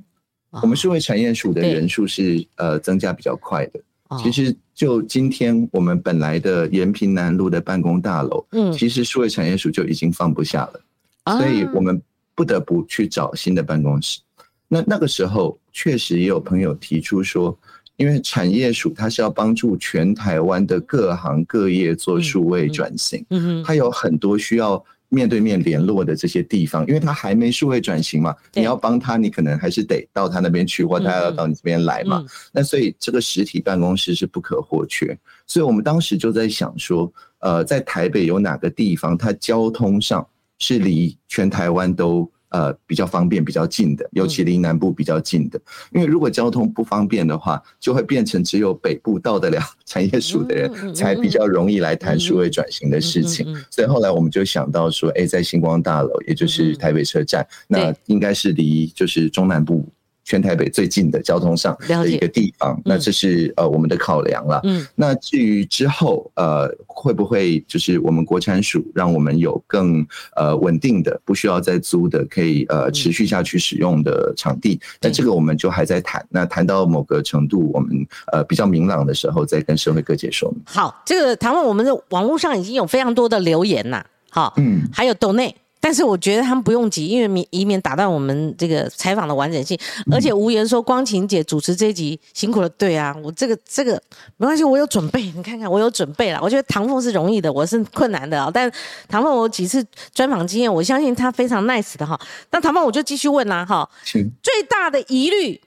我们数位产业署的人数是呃增加比较快的。其实就今天我们本来的延平南路的办公大楼，嗯，其实数位产业署就已经放不下了，所以我们不得不去找新的办公室。那那个时候确实也有朋友提出说。因为产业署它是要帮助全台湾的各行各业做数位转型，嗯它有很多需要面对面联络的这些地方，因为它还没数位转型嘛，你要帮他，你可能还是得到他那边去，或他要到你这边来嘛。那所以这个实体办公室是不可或缺，所以我们当时就在想说，呃，在台北有哪个地方，它交通上是离全台湾都。呃，比较方便、比较近的，尤其离南部比较近的。因为如果交通不方便的话，就会变成只有北部到得了产业署的人才比较容易来谈数位转型的事情。所以后来我们就想到说，哎，在星光大楼，也就是台北车站，那应该是离就是中南部。全台北最近的交通上的一个地方，那这是呃我们的考量了。嗯，那至于之后呃会不会就是我们国产署让我们有更呃稳定的不需要再租的可以呃持续下去使用的场地，那这个我们就还在谈。那谈到某个程度，我们呃比较明朗的时候，再跟社会各界说明。好，这个谈论我们的网络上已经有非常多的留言呐，好，嗯，还有抖内。但是我觉得他们不用急，因为免以免打断我们这个采访的完整性。而且无言说光晴姐主持这一集辛苦了，对啊，我这个这个没关系，我有准备，你看看我有准备了。我觉得唐凤是容易的，我是困难的啊。但唐凤我几次专访经验，我相信他非常 nice 的哈。那唐凤我就继续问啦哈，最大的疑虑，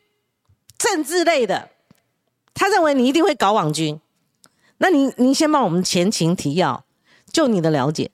政治类的，他认为你一定会搞网军，那您您先帮我们前情提要，就你的了解。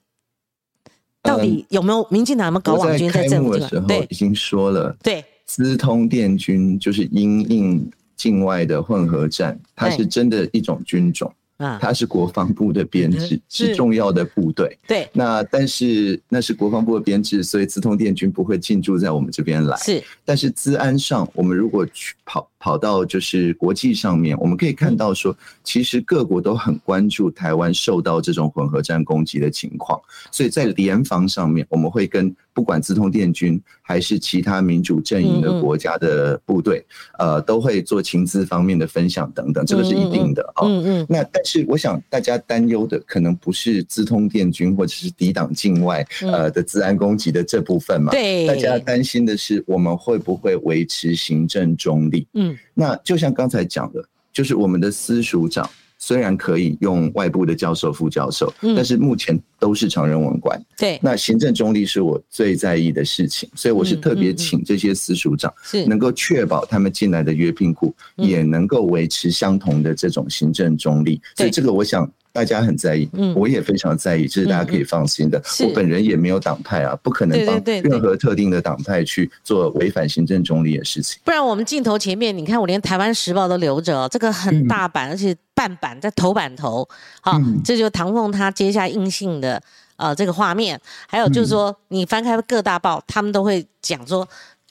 到底有没有民进党有没有搞网军在政府的时候已经说了，对，资通电军就是因应境外的混合战，它是真的一种军种。它是国防部的编制，是重要的部队。对，那但是那是国防部的编制，所以资通电军不会进驻在我们这边来。是，但是资安上，我们如果去跑跑到就是国际上面，我们可以看到说，其实各国都很关注台湾受到这种混合战攻击的情况，所以在联防上面，我们会跟。不管资通电军还是其他民主阵营的国家的部队，呃，都会做情资方面的分享等等，这个是一定的啊。嗯嗯。那但是我想大家担忧的可能不是资通电军或者是抵挡境外呃的治安攻击的这部分嘛？对。大家担心的是我们会不会维持行政中立？嗯。那就像刚才讲的，就是我们的司署长。虽然可以用外部的教授、副教授，但是目前都是常人文官。对，那行政中立是我最在意的事情，所以我是特别请这些司署长，是能够确保他们进来的约聘库也能够维持相同的这种行政中立。所以这个我想。大家很在意，嗯，我也非常在意，这是大家可以放心的。我本人也没有党派啊，不可能帮任何特定的党派去做违反行政中立的事情。不然我们镜头前面，你看我连台湾时报都留着，这个很大版，而且半版在头版头。好，这就是唐凤他接下硬性的呃这个画面。还有就是说，你翻开各大报，他们都会讲说。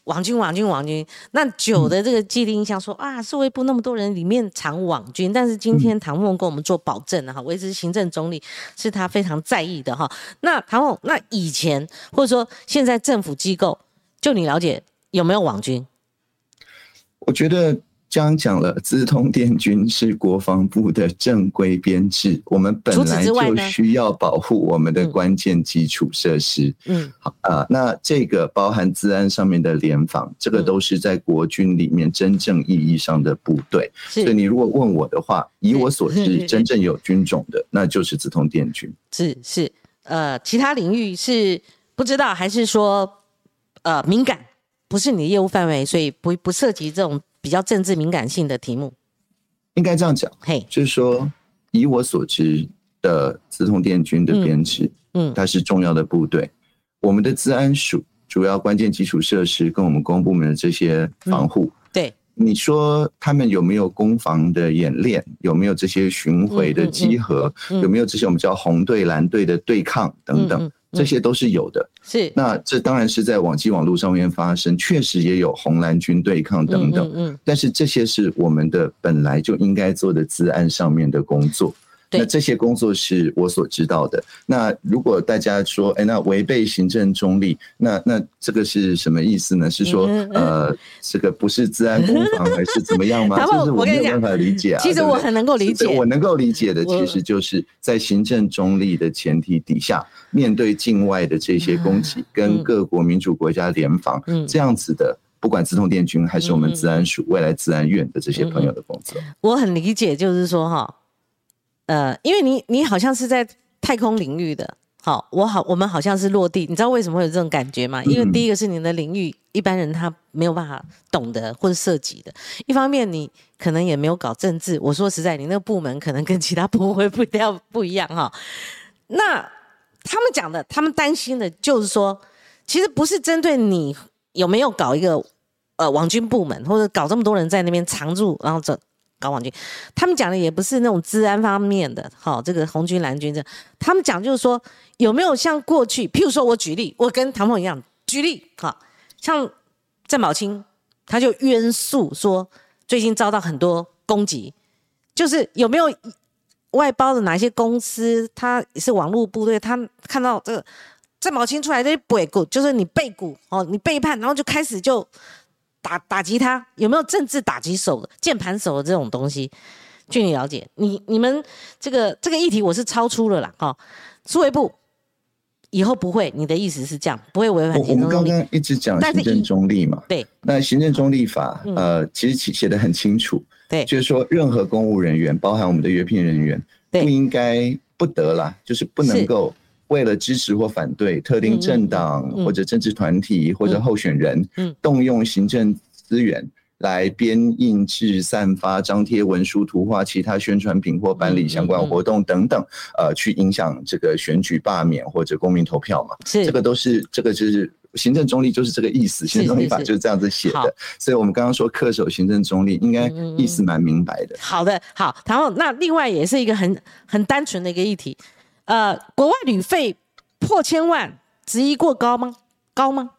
网军，网军，网军。那酒的这个既定印象说啊，社会部那么多人里面藏网军，但是今天唐凤跟我们做保证哈，维持行政中立是他非常在意的哈。那唐凤，那以前或者说现在政府机构，就你了解有没有网军？我觉得。刚讲了，资通电军是国防部的正规编制，我们本来就需要保护我们的关键基础设施。嗯，好啊，那这个包含治安上面的联防，这个都是在国军里面真正意义上的部队。所以你如果问我的话，以我所知，真正有军种的，那就是资通电军。是是，呃，其他领域是不知道，还是说呃敏感，不是你的业务范围，所以不不涉及这种。比较政治敏感性的题目，应该这样讲，嘿，就是说，以我所知，的自通电军的编制，嗯，它是重要的部队。我们的治安署主要关键基础设施跟我们公安部门的这些防护，对，你说他们有没有攻防的演练？有没有这些巡回的集合？有没有这些我们叫红队蓝队的对抗等等？这些都是有的。是，那这当然是在网际网络上面发生，确实也有红蓝军对抗等等。嗯，但是这些是我们的本来就应该做的资安上面的工作。那这些工作是我所知道的。那如果大家说，哎，那违背行政中立，那那这个是什么意思呢？是说，呃，这个不是治安攻防，还是怎么样吗？<laughs> 就是我没有办法理解啊。其实我很能够理解。我能够理解的，其实就是在行政中立的前提底下，面对境外的这些攻击，跟各国民主国家联防这样子的，不管自通电军还是我们治安署、未来治安院的这些朋友的工作，我很理解，就是说哈。呃，因为你你好像是在太空领域的，好，我好，我们好像是落地，你知道为什么会有这种感觉吗？因为第一个是你的领域，一般人他没有办法懂得或者涉及的；一方面你可能也没有搞政治，我说实在，你那个部门可能跟其他部门会不一样不一样哈。那他们讲的，他们担心的就是说，其实不是针对你有没有搞一个呃网军部门，或者搞这么多人在那边常驻，然后这。搞网军，他们讲的也不是那种治安方面的，好，这个红军蓝军这，他们讲就是说有没有像过去，譬如说我举例，我跟唐凤一样举例，好，像郑宝清，他就冤诉说最近遭到很多攻击，就是有没有外包的哪些公司，他是网络部队，他看到这个郑宝清出来这些背股，就是你背股哦，你背叛，然后就开始就。打打击他有没有政治打击手、键盘手的这种东西？据你了解，你你们这个这个议题我是超出了啦，哈。数位部以后不会，你的意思是这样，不会违反行政中立。我们刚刚一直讲行政中立嘛，对。那行政中立法，呃，其实写写的很清楚，对，就是说任何公务人员，包含我们的约聘人员，不应该不得啦，就是不能够。为了支持或反对特定政党或者政治团体或者候选人，动用行政资源来编印制、散发、张贴文书、图画、其他宣传品或办理相关活动等等，呃，去影响这个选举、罢免或者公民投票嘛？是这个都是这个就是行政中立，就是这个意思。行政中立法就是这样子写的。所以我们刚刚说恪守行政中立，应该意思蛮明白的。好的，好，然后那另外也是一个很很单纯的一个议题。呃，国外旅费破千万，质疑过高吗？高吗？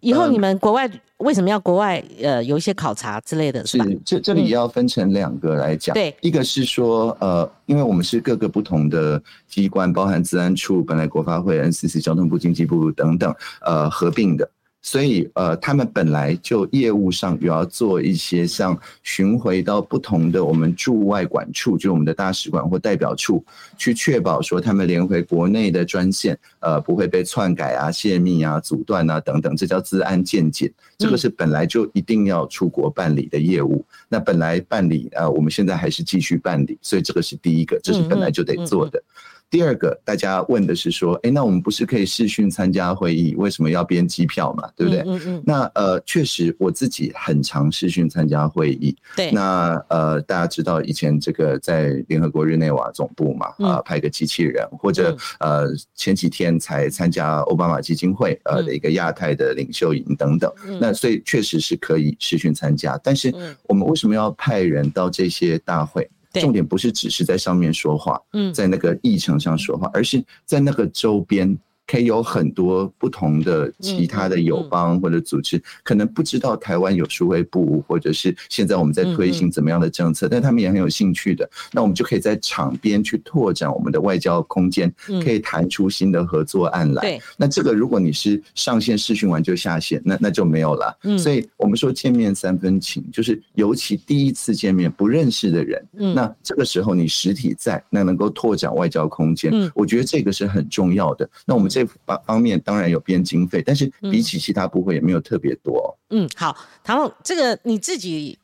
以后你们国外为什么要国外呃有一些考察之类的？是这这里要分成两个来讲。对，一个是说呃，因为我们是各个不同的机关，包含治安处、本来国发会、NCC、交通部、经济部等等，呃，合并的。所以，呃，他们本来就业务上有要做一些像巡回到不同的我们驻外管处，就是我们的大使馆或代表处，去确保说他们连回国内的专线，呃，不会被篡改啊、泄密啊、阻断啊等等，这叫治安见解。这个是本来就一定要出国办理的业务。那本来办理，呃，我们现在还是继续办理，所以这个是第一个，这是本来就得做的。第二个，大家问的是说，哎，那我们不是可以视讯参加会议，为什么要编机票嘛？对不对？嗯嗯。那呃，确实我自己很常视讯参加会议。对。那呃，大家知道以前这个在联合国日内瓦总部嘛，啊，派个机器人，或者呃，前几天才参加奥巴马基金会呃的一个亚太的领袖营等等。那所以确实是可以视讯参加，但是我们为什么要派人到这些大会？重点不是只是在上面说话，在那个议程上说话，而是在那个周边。可以有很多不同的其他的友邦或者组织，可能不知道台湾有数位部，或者是现在我们在推行怎么样的政策，但他们也很有兴趣的。那我们就可以在场边去拓展我们的外交空间，可以谈出新的合作案来。那这个如果你是上线试训完就下线，那那就没有了。所以我们说见面三分情，就是尤其第一次见面不认识的人，那这个时候你实体在，那能够拓展外交空间，我觉得这个是很重要的。那我们。这方方面当然有编经费，但是比起其他部会也没有特别多。嗯，好，唐总，这个你自己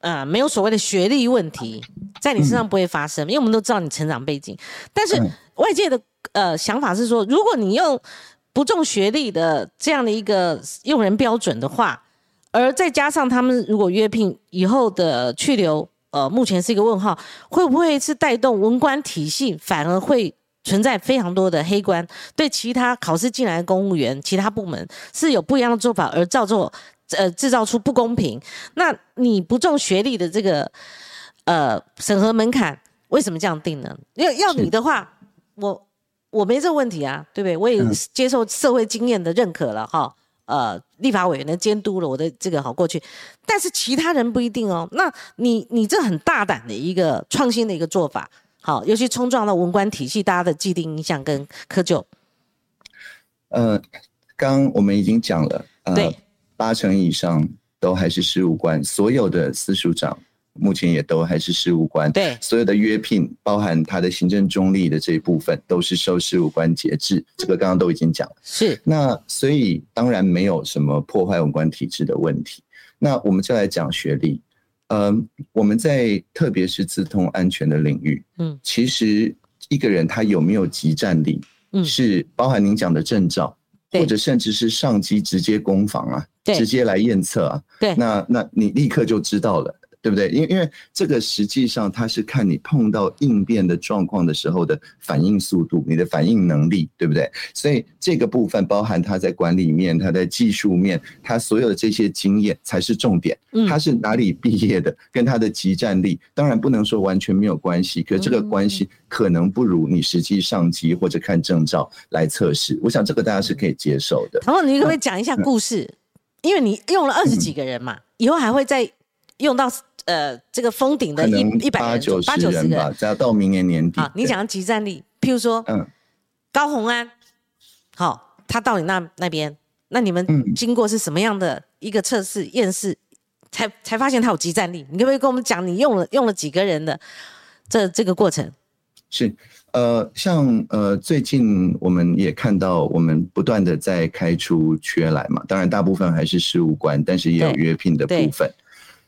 呃没有所谓的学历问题，在你身上不会发生，因为我们都知道你成长背景。但是外界的呃想法是说，如果你用不重学历的这样的一个用人标准的话，而再加上他们如果约聘以后的去留呃，目前是一个问号，会不会是带动文官体系反而会存在非常多的黑官，对其他考试进来的公务员、其他部门是有不一样的做法，而造作呃制造出不公平？那你不重学历的这个呃审核门槛，为什么这样定呢？要要你的话，我我没这个问题啊，对不对？我也接受社会经验的认可了哈。呃，立法委员的监督了我的这个好过去，但是其他人不一定哦。那你你这很大胆的一个创新的一个做法，好，尤其冲撞了文官体系大家的既定印象跟窠臼。呃，刚我们已经讲了，对，八成以上都还是事务官，所有的司署长。目前也都还是事务官，对所有的约聘，包含他的行政中立的这一部分，都是受事务官节制。这个刚刚都已经讲了。是，那所以当然没有什么破坏文官体制的问题。那我们就来讲学历。嗯，我们在特别是自通安全的领域，嗯，其实一个人他有没有集战力，嗯，是包含您讲的证照，或者甚至是上机直接攻防啊，直接来验测啊，对，那那你立刻就知道了。对不对？因为因为这个实际上它是看你碰到应变的状况的时候的反应速度，你的反应能力，对不对？所以这个部分包含他在管理面、他在技术面、他所有的这些经验才是重点。他是哪里毕业的，跟他的集战力，当然不能说完全没有关系，可这个关系可能不如你实际上机或者看证照来测试。我想这个大家是可以接受的。唐总，你可不可以讲一下故事？因为你用了二十几个人嘛，以后还会再用到。呃，这个封顶的一一百八九十人吧，再到明年年底。好，你讲集战力，譬如说，嗯，高红安，好，他到你那那边，那你们经过是什么样的一个测试验试，才才发现他有集战力？你可不可以跟我们讲，你用了用了几个人的这这个过程？是，呃，像呃，最近我们也看到，我们不断的在开出缺来嘛，当然大部分还是事务官，但是也有约聘的部分。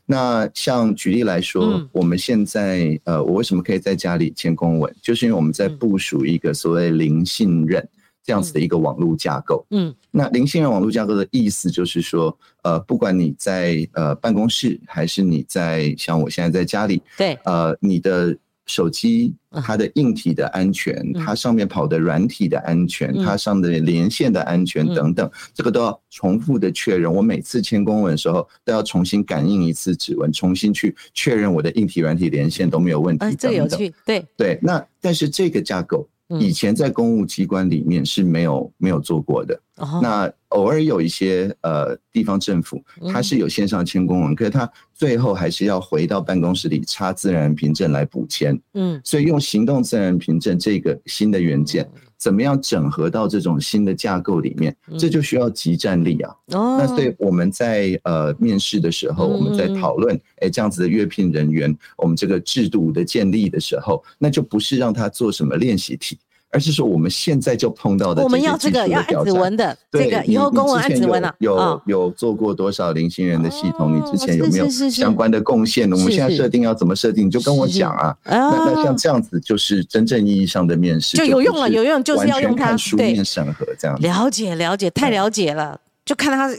那像举例来说，我们现在呃，我为什么可以在家里签公文？就是因为我们在部署一个所谓零信任这样子的一个网络架构。嗯，那零信任网络架构的意思就是说，呃，不管你在呃办公室，还是你在像我现在在家里，对，呃，你的。手机它的硬体的安全，它上面跑的软体的安全，它上的连线的安全等等，这个都要重复的确认。我每次签公文的时候，都要重新感应一次指纹，重新去确认我的硬体软体连线都没有问题。这个有趣，对对。那但是这个架构。以前在公务机关里面是没有没有做过的，那偶尔有一些呃地方政府，它是有线上签公文，可是它最后还是要回到办公室里插自然人凭证来补签。嗯，所以用行动自然人凭证这个新的元件。怎么样整合到这种新的架构里面？这就需要集战力啊。哦，那所以我们在呃面试的时候，我们在讨论，哎，这样子的阅聘人员，我们这个制度的建立的时候，那就不是让他做什么练习题。而是说，我们现在就碰到的，我们要这个要按指纹的，这个以后公文按指纹了。有有做过多少零星人的系统？你之前有没有相关的贡献？我们现在设定要怎么设定？你就跟我讲啊。那那像这样子，就是真正意义上的面试就有用了，有用就是要用它书面审核这样。了解了解，太了解了，就看他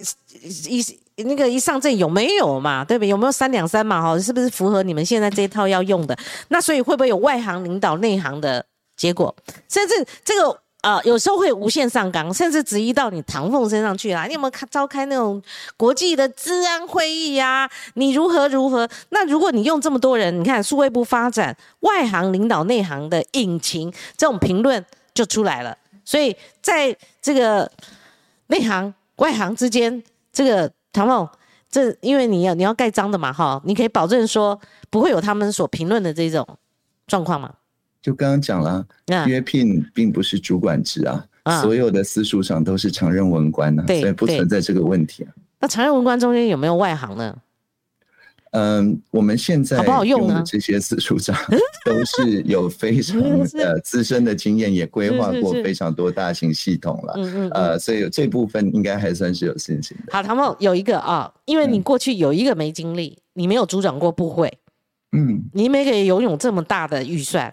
一那个一上阵有没有嘛，对不对？有没有三两三嘛？哈，是不是符合你们现在这一套要用的？那所以会不会有外行领导内行的？结果，甚至这个呃，有时候会无限上纲，甚至质疑到你唐凤身上去啦。你有没有开召开那种国际的治安会议呀？你如何如何？那如果你用这么多人，你看数位部发展外行领导内行的引擎，这种评论就出来了。所以在这个内行外行之间，这个唐凤，这因为你要你要盖章的嘛，哈，你可以保证说不会有他们所评论的这种状况吗？就刚刚讲了，约聘并不是主管职啊，所有的私塾上都是常任文官呢，所以不存在这个问题啊。那常任文官中间有没有外行呢？嗯，我们现在好不好用的这些私塾长 <laughs> 都是有非常呃资深的经验，也规划过非常多大型系统了。嗯嗯。呃，所以这部分应该还算是有信心的。好，唐梦有一个啊，因为你过去有一个没经历，你没有组长过部会，嗯，你没给游泳这么大的预算。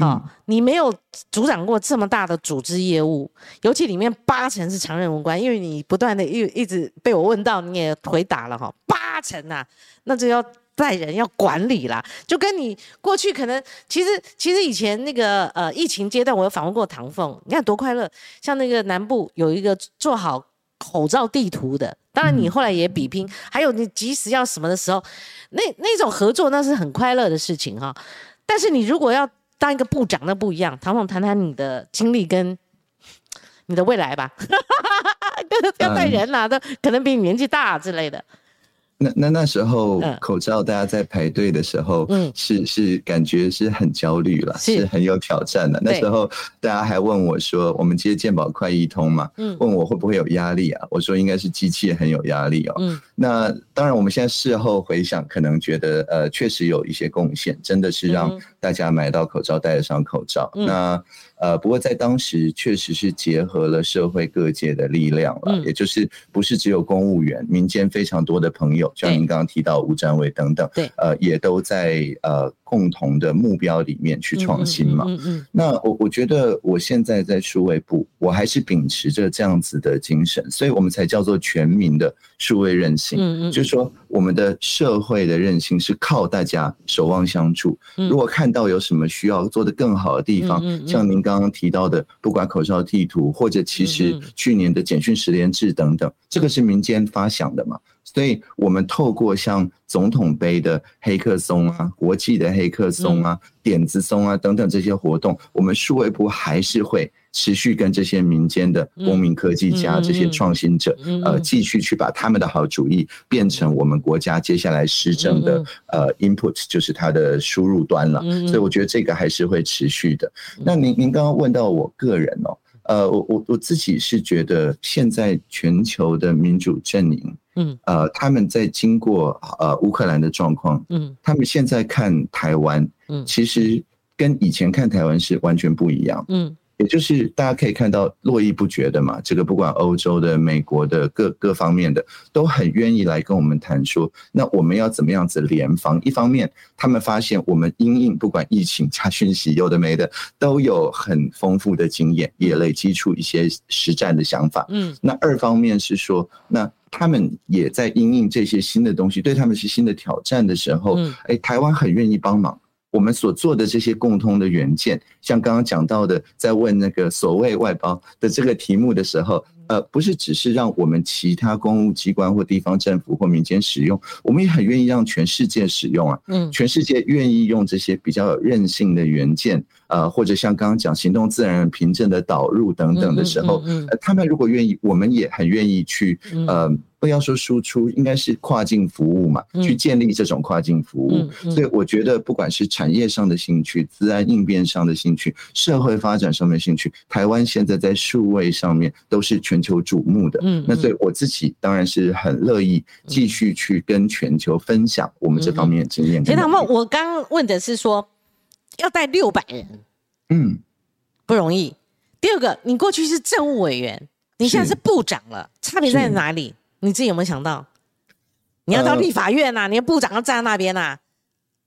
好，你没有组长过这么大的组织业务，尤其里面八成是常任文官，因为你不断的一一直被我问到，你也回答了哈，八成啊，那就要带人要管理啦，就跟你过去可能其实其实以前那个呃疫情阶段，我有访问过唐凤，你看多快乐，像那个南部有一个做好口罩地图的，当然你后来也比拼，还有你即使要什么的时候，那那种合作那是很快乐的事情哈。但是你如果要当一个部长，那不一样。唐总谈谈你的经历跟你的未来吧，<laughs> 要带人啦，都可能比你年纪大之类的。那那那时候口罩大家在排队的时候，嗯，是是感觉是很焦虑了，是很有挑战的。那时候大家还问我说：“我们接健保快一通嘛？”嗯，问我会不会有压力啊？我说应该是机器很有压力哦。嗯，那当然我们现在事后回想，可能觉得呃确实有一些贡献，真的是让大家买到口罩，戴得上口罩。那呃，不过在当时确实是结合了社会各界的力量了，也就是不是只有公务员，民间非常多的朋友，像您刚刚提到吴占伟等等，对，呃，也都在呃。共同的目标里面去创新嘛？嗯嗯。那我我觉得我现在在数位部，我还是秉持着这样子的精神，所以我们才叫做全民的数位韧性。嗯嗯。就是说，我们的社会的韧性是靠大家守望相助。如果看到有什么需要做得更好的地方，像您刚刚提到的，不管口罩地图，或者其实去年的简讯十连制等等，这个是民间发想的嘛？所以，我们透过像总统杯的黑客松啊、国际的黑客松啊、点子松啊等等这些活动，我们数位部还是会持续跟这些民间的公民科技家、这些创新者，呃，继续去把他们的好主意变成我们国家接下来施政的呃 input，就是它的输入端了。所以，我觉得这个还是会持续的。那您您刚刚问到我个人哦。呃，我我我自己是觉得，现在全球的民主阵营，嗯，呃，他们在经过呃乌克兰的状况，嗯，他们现在看台湾，嗯，其实跟以前看台湾是完全不一样，嗯。也就是大家可以看到络绎不绝的嘛，这个不管欧洲的、美国的各各方面的，都很愿意来跟我们谈说，那我们要怎么样子联防？一方面，他们发现我们因应不管疫情加讯息，有的没的，都有很丰富的经验，也累积出一些实战的想法。嗯，那二方面是说，那他们也在因应这些新的东西，对他们是新的挑战的时候，哎，台湾很愿意帮忙。我们所做的这些共通的元件，像刚刚讲到的，在问那个所谓外包的这个题目的时候，呃，不是只是让我们其他公务机关或地方政府或民间使用，我们也很愿意让全世界使用啊。嗯，全世界愿意用这些比较有韧性的元件，呃，或者像刚刚讲行动自然人凭证的导入等等的时候，呃，他们如果愿意，我们也很愿意去，呃。不要说输出，应该是跨境服务嘛，去建立这种跨境服务。所以我觉得，不管是产业上的兴趣、自然应变上的兴趣、社会发展上面兴趣，台湾现在在数位上面都是全球瞩目的。嗯，那所以我自己当然是很乐意继续去跟全球分享我们这方面的经验。田堂梦，我刚问的是说要带六百人，嗯，不容易。第二个，你过去是政务委员，你现在是部长了，差别在哪里？你自己有没有想到，你要到立法院呐？你的部长要站在那边呐？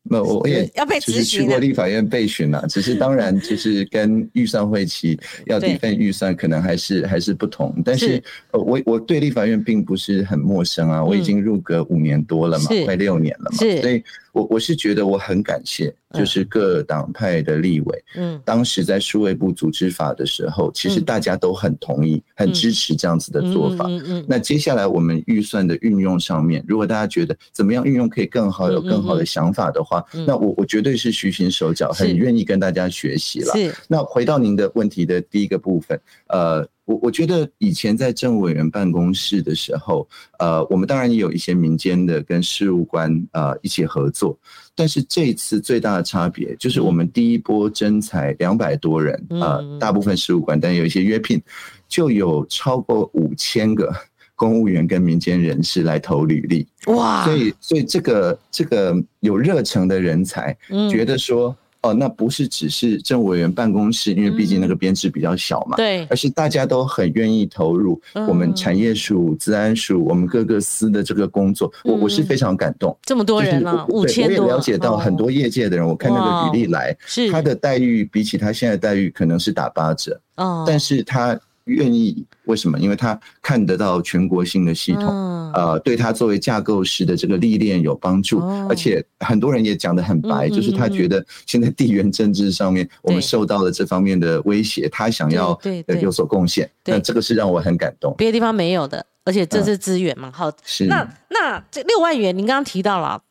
那我也要被咨询过立法院备询了，只是当然 <laughs> 就是跟预算会期要一份预算，可能还是还是不同。但是我我对立法院并不是很陌生啊，我已经入阁五年多了嘛，快六年了嘛，所以。我我是觉得我很感谢，就是各党派的立委，嗯，当时在数位部组织法的时候，其实大家都很同意、很支持这样子的做法。嗯嗯。那接下来我们预算的运用上面，如果大家觉得怎么样运用可以更好，有更好的想法的话，那我我绝对是虚心手脚，很愿意跟大家学习了。是。那回到您的问题的第一个部分，呃。我我觉得以前在政务委员办公室的时候，呃，我们当然也有一些民间的跟事务官呃一起合作，但是这一次最大的差别就是我们第一波征才两百多人，呃，大部分事务官，但有一些约聘，就有超过五千个公务员跟民间人士来投履历，哇！所以所以这个这个有热诚的人才，觉得说。哦，那不是只是政务委员办公室，因为毕竟那个编制比较小嘛，对，而是大家都很愿意投入我们产业署、治安署、我们各个司的这个工作，我我是非常感动。这么多人了，五千多，我也了解到很多业界的人，我看那个履历来，是。他的待遇比起他现在待遇可能是打八折，哦，但是他愿意，为什么？因为他看得到全国性的系统，呃，对他作为架构师的这个历练有帮助，而且很多人也讲得很白，就是他觉得现在地缘政治上面我们受到了这方面的威胁，他想要有所贡献，那这个是让我很感动。别的地方没有的，而且这是资源嘛，好，是。那那这六万元，您刚刚提到了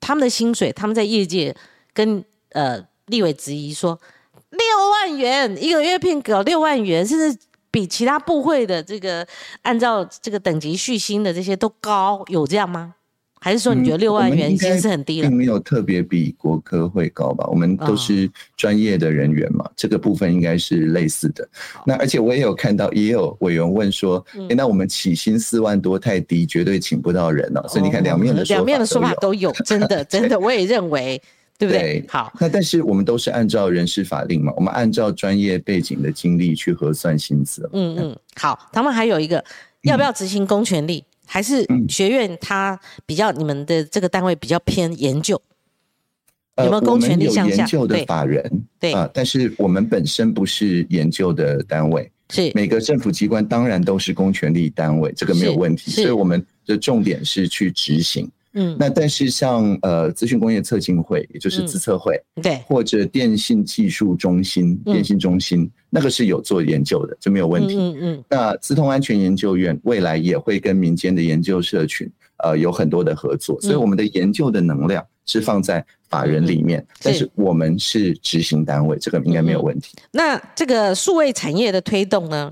他们的薪水，他们在业界跟呃立委质疑说，六万元一个月聘给六万元，甚至。比其他部会的这个按照这个等级续薪的这些都高，有这样吗？还是说你觉得六万元已经是很低了？并没有特别比国科会高吧？我们都是专业的人员嘛，这个部分应该是类似的。那而且我也有看到，也有委员问说：“哎，那我们起薪四万多太低，绝对请不到人了。”所以你看两面的两面的说法都有，真的真的，我也认为。对不对？好，那但是我们都是按照人事法令嘛，我们按照专业背景的经历去核算薪资。嗯嗯，好，他们还有一个要不要执行公权力，还是学院它比较你们的这个单位比较偏研究？有没有公权力向下？研究的法人对啊，但是我们本身不是研究的单位，是每个政府机关当然都是公权力单位，这个没有问题。所以我们的重点是去执行。嗯，那但是像呃资讯工业测进会，也就是资测会，对，或者电信技术中心、电信中心，那个是有做研究的，这没有问题。嗯嗯。那资通安全研究院未来也会跟民间的研究社群，呃，有很多的合作，所以我们的研究的能量是放在法人里面，但是我们是执行单位，这个应该没有问题。那这个数位产业的推动呢？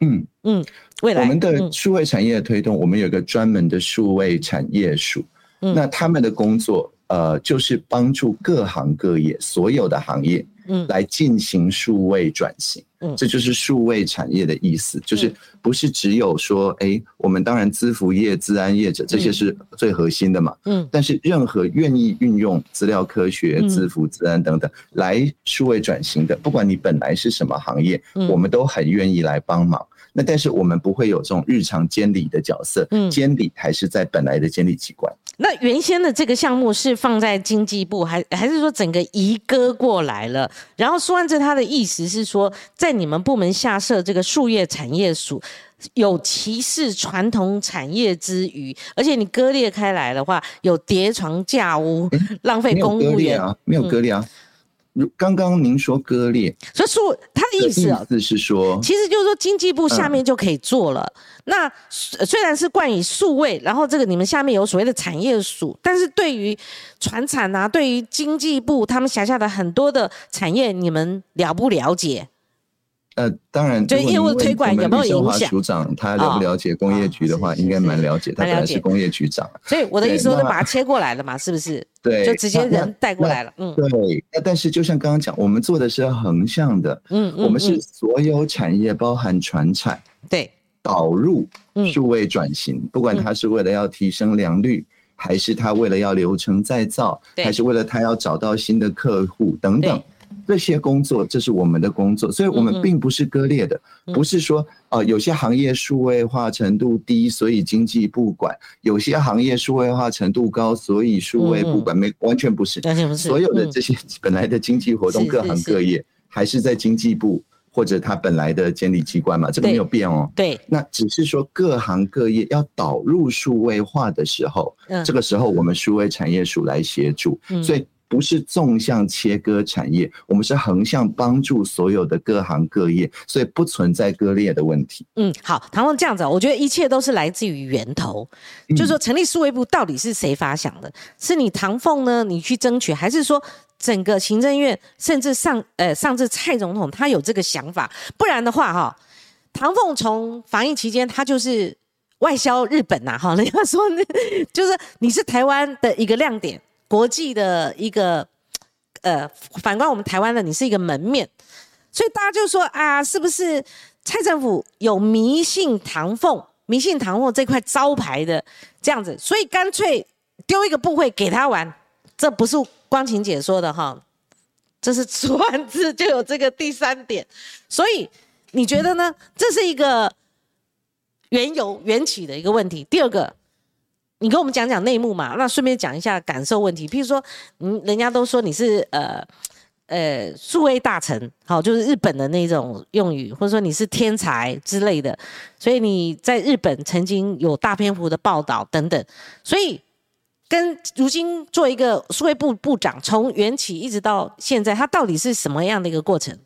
嗯嗯，未来我们的数位产业的推动，我们有个专门的数位产业署。那他们的工作，呃，就是帮助各行各业所有的行业，嗯，来进行数位转型，嗯，这就是数位产业的意思，就是不是只有说，哎，我们当然资服业、资安业者这些是最核心的嘛，嗯，但是任何愿意运用资料科学、资服、资安等等来数位转型的，不管你本来是什么行业，我们都很愿意来帮忙。那但是我们不会有这种日常监理的角色，嗯，监理还是在本来的监理机关。那原先的这个项目是放在经济部，还还是说整个移割过来了？然后苏安哲他的意思是说，在你们部门下设这个树叶产业署，有歧视传统产业之余，而且你割裂开来的话，有叠床架屋，浪费公务员啊，没有割裂啊。刚刚您说割裂，所以说他的意思啊，意思是说，其实就是说经济部下面就可以做了。那虽然是冠以数位，然后这个你们下面有所谓的产业署，但是对于船产啊，对于经济部他们辖下的很多的产业，你们了不了解？呃，当然，对业务推广有没有影响？署长他了不了解工业局的话，应该蛮了解。他本来是工业局长，所以我的意思说，就把它切过来了嘛，是不是？对，就直接人带过来了。嗯，对。那但是就像刚刚讲，我们做的是横向的，嗯嗯，我们是所有产业，包含船产，对，导入数位转型，不管它是为了要提升良率，还是他为了要流程再造，还是为了他要找到新的客户等等。这些工作，这是我们的工作，所以我们并不是割裂的，不是说呃有些行业数位化程度低，所以经济不管；有些行业数位化程度高，所以数位不管，没完全不是。所有的这些本来的经济活动，各行各业还是在经济部或者他本来的监理机关嘛，这个没有变哦。对，那只是说各行各业要导入数位化的时候，这个时候我们数位产业署来协助，所以。不是纵向切割产业，我们是横向帮助所有的各行各业，所以不存在割裂的问题。嗯，好，唐凤这样子，我觉得一切都是来自于源头，就是说成立数位部到底是谁发想的？是你唐凤呢？你去争取，还是说整个行政院，甚至上呃上至蔡总统他有这个想法？不然的话，哈，唐凤从防疫期间他就是外销日本呐，哈，人 <laughs> 家说那就是你是台湾的一个亮点。国际的一个，呃，反观我们台湾的，你是一个门面，所以大家就说啊，是不是蔡政府有迷信唐凤、迷信唐凤这块招牌的这样子，所以干脆丢一个部会给他玩，这不是光晴姐说的哈，这是出完字就有这个第三点，所以你觉得呢？这是一个缘由缘起的一个问题。第二个。你跟我们讲讲内幕嘛？那顺便讲一下感受问题。譬如说，嗯，人家都说你是呃呃数位大臣，好，就是日本的那种用语，或者说你是天才之类的，所以你在日本曾经有大篇幅的报道等等，所以跟如今做一个数位部部长，从缘起一直到现在，他到底是什么样的一个过程？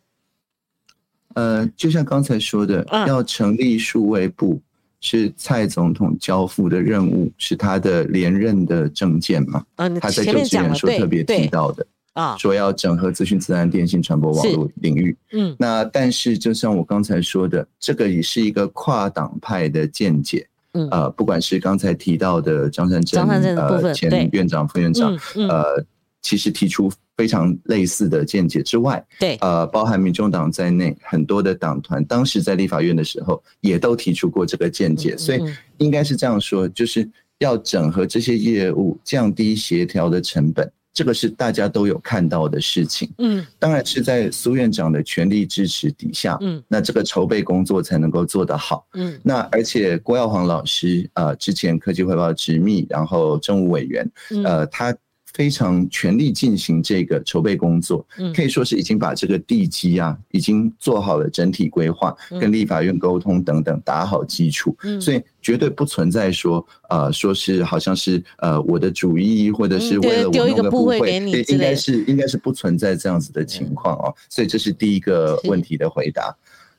呃，就像刚才说的，要成立数位部是蔡总统交付的任务，是他的连任的证件嘛？嗯，他在就职演说特别提到的啊，说要整合资讯、自然、电信、传播网络领域。嗯，那但是就像我刚才说的，这个也是一个跨党派的见解。嗯，呃，不管是刚才提到的张善政呃前院长、副院长，呃，其实提出。非常类似的见解之外，对，呃，包含民众党在内很多的党团，当时在立法院的时候也都提出过这个见解，所以应该是这样说，就是要整合这些业务，降低协调的成本，这个是大家都有看到的事情。嗯，当然是在苏院长的全力支持底下，嗯，那这个筹备工作才能够做得好。嗯，那而且郭耀煌老师，呃，之前科技汇报执秘，然后政务委员，呃，他。非常全力进行这个筹备工作，可以说是已经把这个地基啊，已经做好了整体规划，跟立法院沟通等等，打好基础，所以绝对不存在说，呃，说是好像是呃我的主意，或者是为了我弄个部会，应该是应该是不存在这样子的情况哦。所以这是第一个问题的回答。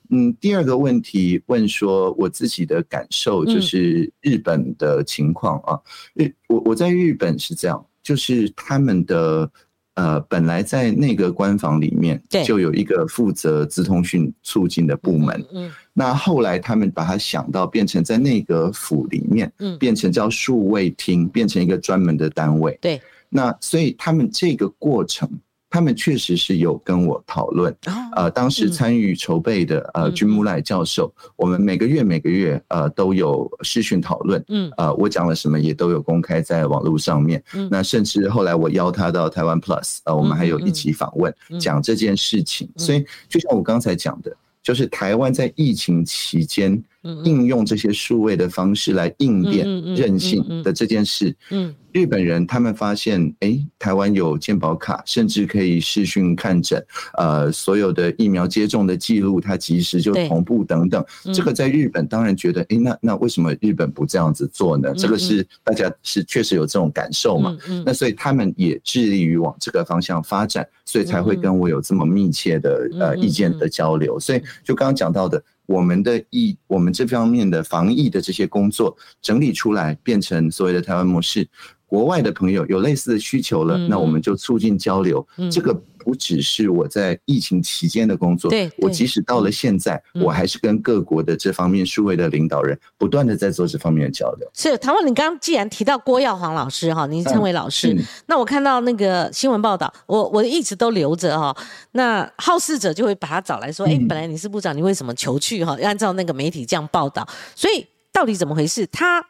嗯，第二个问题问说我自己的感受，就是日本的情况啊，日我我在日本是这样。就是他们的呃，本来在那个官房里面就有一个负责资通讯促进的部门，嗯，那后来他们把它想到变成在内阁府里面，嗯，变成叫数位厅，变成一个专门的单位，对，那所以他们这个过程。他们确实是有跟我讨论，呃，当时参与筹备的呃君木赖教授，我们每个月每个月呃都有视讯讨论，嗯，呃，我讲了什么也都有公开在网络上面，嗯，那甚至后来我邀他到台湾 Plus，呃，我们还有一起访问讲这件事情，所以就像我刚才讲的，就是台湾在疫情期间。应用这些数位的方式来应变韧性的这件事，嗯，日本人他们发现，哎，台湾有健保卡，甚至可以视讯看诊，呃，所有的疫苗接种的记录，它及时就同步等等。这个在日本当然觉得，哎，那那为什么日本不这样子做呢？这个是大家是确实有这种感受嘛？那所以他们也致力于往这个方向发展，所以才会跟我有这么密切的呃意见的交流。所以就刚刚讲到的。我们的疫，我们这方面的防疫的这些工作整理出来，变成所谓的台湾模式。国外的朋友有类似的需求了，那我们就促进交流。这个不只是我在疫情期间的工作，对我即使到了现在，我还是跟各国的这方面数位的领导人不断的在做这方面的交流。是唐问，你刚刚既然提到郭耀煌老师哈，您称为老师，那我看到那个新闻报道，我我一直都留着哈。那好事者就会把他找来说，哎，本来你是部长，你为什么求去哈？按照那个媒体这样报道，所以到底怎么回事？他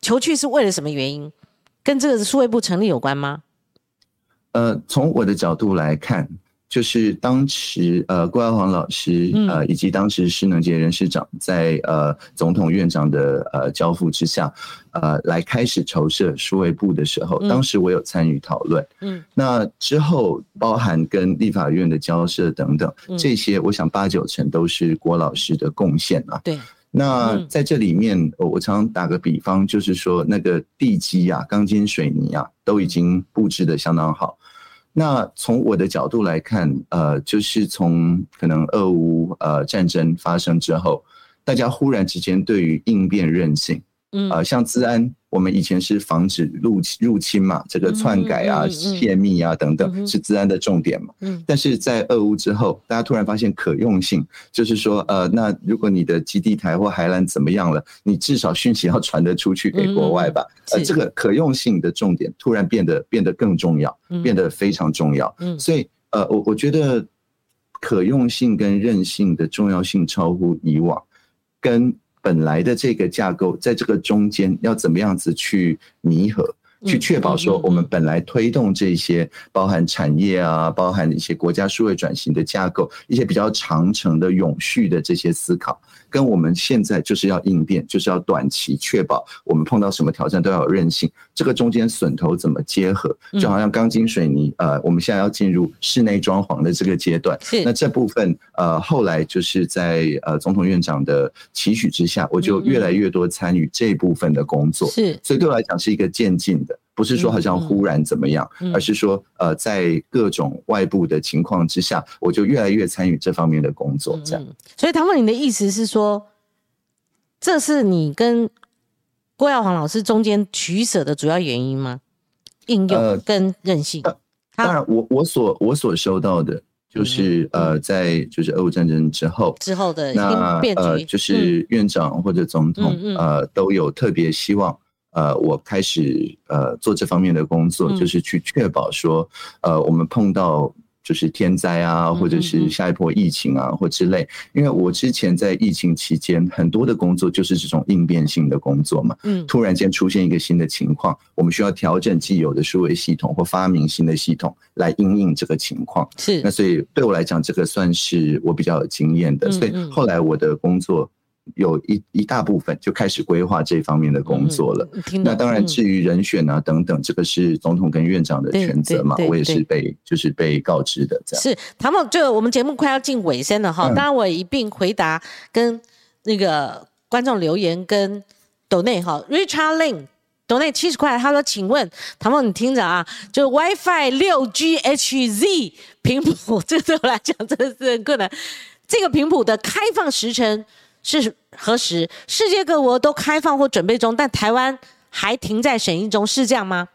求去是为了什么原因？跟这个数位部成立有关吗？呃，从我的角度来看，就是当时呃郭耀煌老师呃以及当时施能杰人事长在呃总统院长的呃交付之下，呃来开始筹设数位部的时候，当时我有参与讨论。嗯，那之后包含跟立法院的交涉等等这些，我想八九成都是郭老师的贡献啊。对。那在这里面，我常常打个比方，就是说那个地基啊、钢筋水泥啊，都已经布置的相当好。那从我的角度来看，呃，就是从可能俄乌呃战争发生之后，大家忽然之间对于应变韧性。嗯，呃，像治安，我们以前是防止入侵入侵嘛，这个篡改啊、泄密啊等等，是治安的重点嘛。嗯，但是在俄乌之后，大家突然发现可用性，就是说，呃，那如果你的基地台或海缆怎么样了，你至少讯息要传得出去给国外吧。呃，这个可用性的重点突然变得变得更重要，变得非常重要。嗯，所以，呃，我我觉得可用性跟韧性的重要性超乎以往，跟。本来的这个架构，在这个中间要怎么样子去弥合？去确保说我们本来推动这些包含产业啊，包含一些国家数位转型的架构，一些比较长程的永续的这些思考。跟我们现在就是要应变，就是要短期确保我们碰到什么挑战都要有韧性。这个中间笋头怎么结合？就好像钢筋水泥，呃，我们现在要进入室内装潢的这个阶段。是。那这部分，呃，后来就是在呃总统院长的期许之下，我就越来越多参与这部分的工作。是。所以对我来讲是一个渐进的。不是说好像忽然怎么样，而是说呃，在各种外部的情况之下，我就越来越参与这方面的工作。这样，所以唐凤，你的意思是说，这是你跟郭耀煌老师中间取舍的主要原因吗？应用跟韧性。当然，我我所我所收到的就是呃，在就是俄乌战争之后之后的那呃，就是院长或者总统呃都有特别希望。呃，我开始呃做这方面的工作，就是去确保说，呃，我们碰到就是天灾啊，或者是下一波疫情啊，或之类。因为我之前在疫情期间很多的工作就是这种应变性的工作嘛，嗯，突然间出现一个新的情况，我们需要调整既有的数位系统或发明新的系统来应应这个情况。是，那所以对我来讲，这个算是我比较有经验的。所以后来我的工作。有一一大部分就开始规划这方面的工作了。那当然，至于人选啊等等，这个是总统跟院长的选择嘛。我也是被就是被告知的这样。是唐梦，就我们节目快要进尾声了哈。当然，我一并回答跟那个观众留言跟斗内哈。Richard Lin 斗内七十块，他说：“请问唐梦，你听着啊，就 WiFi 六 GHz 频谱，这对我来讲真的是很困难。这个频谱的开放时程。”是何时？世界各国都开放或准备中，但台湾还停在审议中，是这样吗？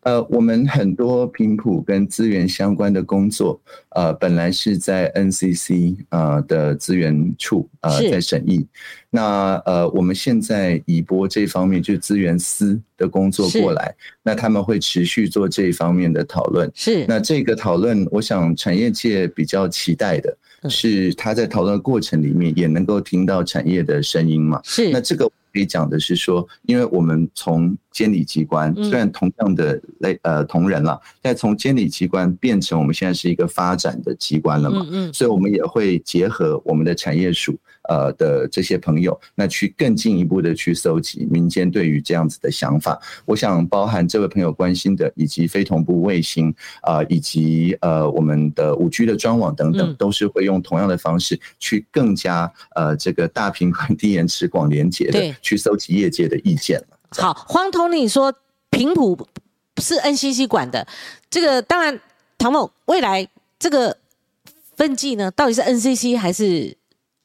呃，我们很多频谱跟资源相关的工作，呃，本来是在 NCC 啊的资源处呃在审议。那呃，我们现在移拨这方面就是资源司的工作过来，那他们会持续做这一方面的讨论。是，那这个讨论，我想产业界比较期待的。是他在讨论过程里面也能够听到产业的声音嘛？是。那这个可以讲的是说，因为我们从监理机关虽然同样的类呃同仁了，但从监理机关变成我们现在是一个发展的机关了嘛？嗯嗯。所以我们也会结合我们的产业署。呃的这些朋友，那去更进一步的去搜集民间对于这样子的想法，我想包含这位朋友关心的，以及非同步卫星啊，以及呃我们的五 G 的专网等等，都是会用同样的方式去更加呃这个大频宽 <laughs> 低延迟广连接的去搜集业界的意见好，黄彤你说频谱是 NCC 管的，这个当然唐某未来这个分季呢，到底是 NCC 还是？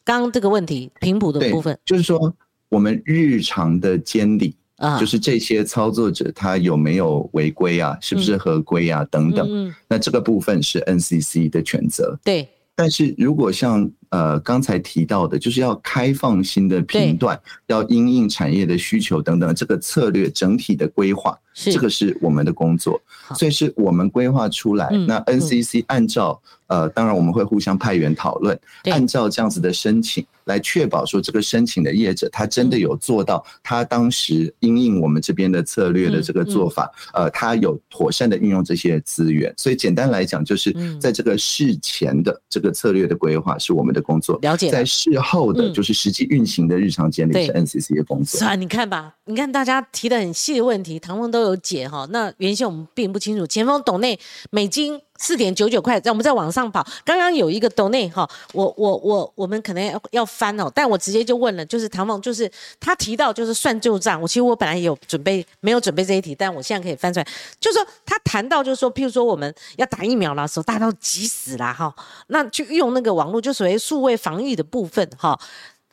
刚这个问题频谱的部分，就是说我们日常的监理啊，就是这些操作者他有没有违规啊，是不是合规啊等等，那这个部分是 NCC 的权责。对，但是如果像呃刚才提到的，就是要开放新的频段，要因应产业的需求等等，这个策略整体的规划，这个是我们的工作，所以是我们规划出来，那 NCC 按照。呃，当然我们会互相派员讨论，按照这样子的申请来确保说这个申请的业者他真的有做到他当时因应我们这边的策略的这个做法，呃，他有妥善的运用这些资源。所以简单来讲，就是在这个事前的这个策略的规划是我们的工作，了解。在事后的就是实际运行的日常监理是 NCC 的工作。是啊，你看吧，你看大家提的很细的问题，唐峰都有解哈。那原先我们并不清楚，前锋董内美金。四点九九块，让我们再往上跑。刚刚有一个 donate 哈，我我我我们可能要要翻哦，但我直接就问了，就是唐凤，就是他提到就是算旧账。我其实我本来有准备，没有准备这一题，但我现在可以翻出来。就是说他谈到就是说，譬如说我们要打疫苗的时候，大家都急死了哈，那就用那个网络，就所谓数位防疫的部分哈。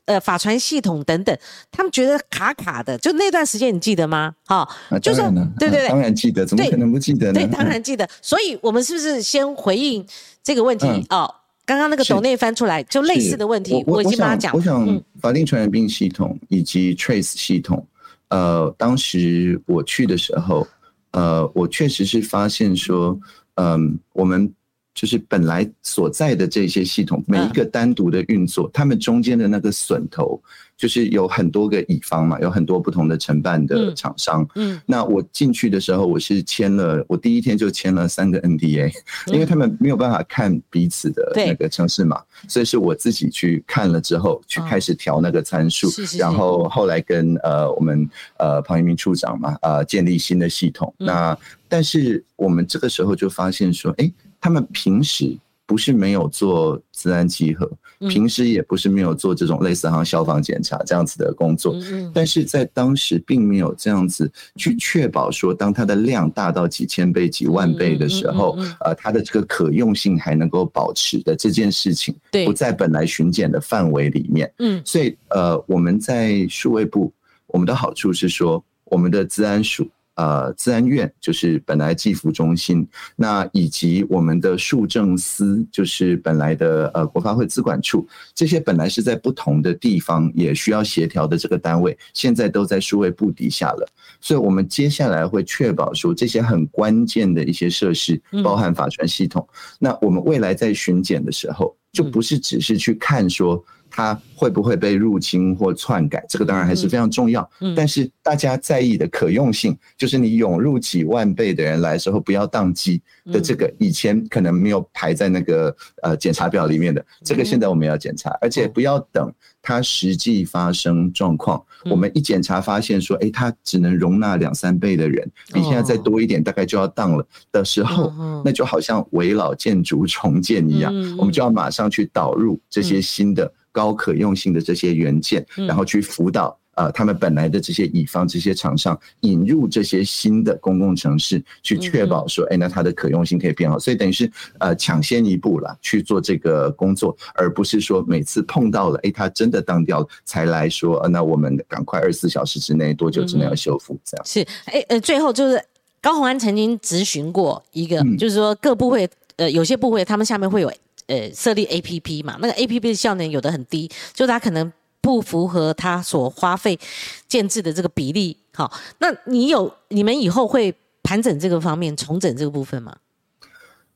呃，法传系统等等，他们觉得卡卡的，就那段时间你记得吗？哈，就是对对对，当然记得，怎么可能不记得呢？对，当然记得。所以我们是不是先回应这个问题？哦，刚刚那个董内翻出来，就类似的问题，我已经帮他讲。我想，法定传染病系统以及 Trace 系统，呃，当时我去的时候，呃，我确实是发现说，嗯，我们。就是本来所在的这些系统，每一个单独的运作，他们中间的那个榫头，就是有很多个乙方嘛，有很多不同的承办的厂商。嗯，那我进去的时候，我是签了，我第一天就签了三个 NDA，因为他们没有办法看彼此的那个城市嘛，所以是我自己去看了之后，去开始调那个参数，然后后来跟呃我们呃庞一鸣处长嘛，呃建立新的系统。那但是我们这个时候就发现说，哎。他们平时不是没有做自然集合，平时也不是没有做这种类似像消防检查这样子的工作，但是在当时并没有这样子去确保说，当它的量大到几千倍、几万倍的时候，呃，它的这个可用性还能够保持的这件事情，不在本来巡检的范围里面。嗯，所以呃，我们在数位部，我们的好处是说，我们的治安署。呃，自然院就是本来技服中心，那以及我们的数政司，就是本来的呃国发会资管处，这些本来是在不同的地方也需要协调的这个单位，现在都在数位部底下了。所以，我们接下来会确保说这些很关键的一些设施，包含法传系统，那我们未来在巡检的时候，就不是只是去看说。它会不会被入侵或篡改？这个当然还是非常重要。嗯，但是大家在意的可用性，就是你涌入几万倍的人来的时候，不要宕机的这个，以前可能没有排在那个呃检查表里面的，这个现在我们要检查，而且不要等它实际发生状况，我们一检查发现说，哎，它只能容纳两三倍的人，比现在再多一点，大概就要宕了的时候，那就好像围老建筑重建一样，我们就要马上去导入这些新的。高可用性的这些元件，然后去辅导呃他们本来的这些乙方、这些厂商引入这些新的公共城市，去确保说，哎，那它的可用性可以变好。所以等于是呃抢先一步了去做这个工作，而不是说每次碰到了，哎，它真的当掉才来说，那我们赶快二十四小时之内多久之内要修复这样。是，哎呃，最后就是高鸿安曾经咨询过一个，就是说各部会呃有些部会他们下面会有。呃，设立 A P P 嘛，那个 A P P 的效能有的很低，就它可能不符合它所花费建制的这个比例。好，那你有你们以后会盘整这个方面，重整这个部分吗？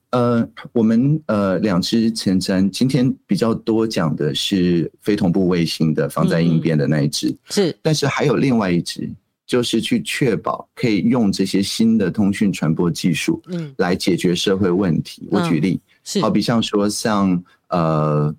呃，我们呃两支前瞻今天比较多讲的是非同步卫星的防灾应变的那一支，是，但是还有另外一支，就是去确保可以用这些新的通讯传播技术，嗯，来解决社会问题。我举例。好比像说像呃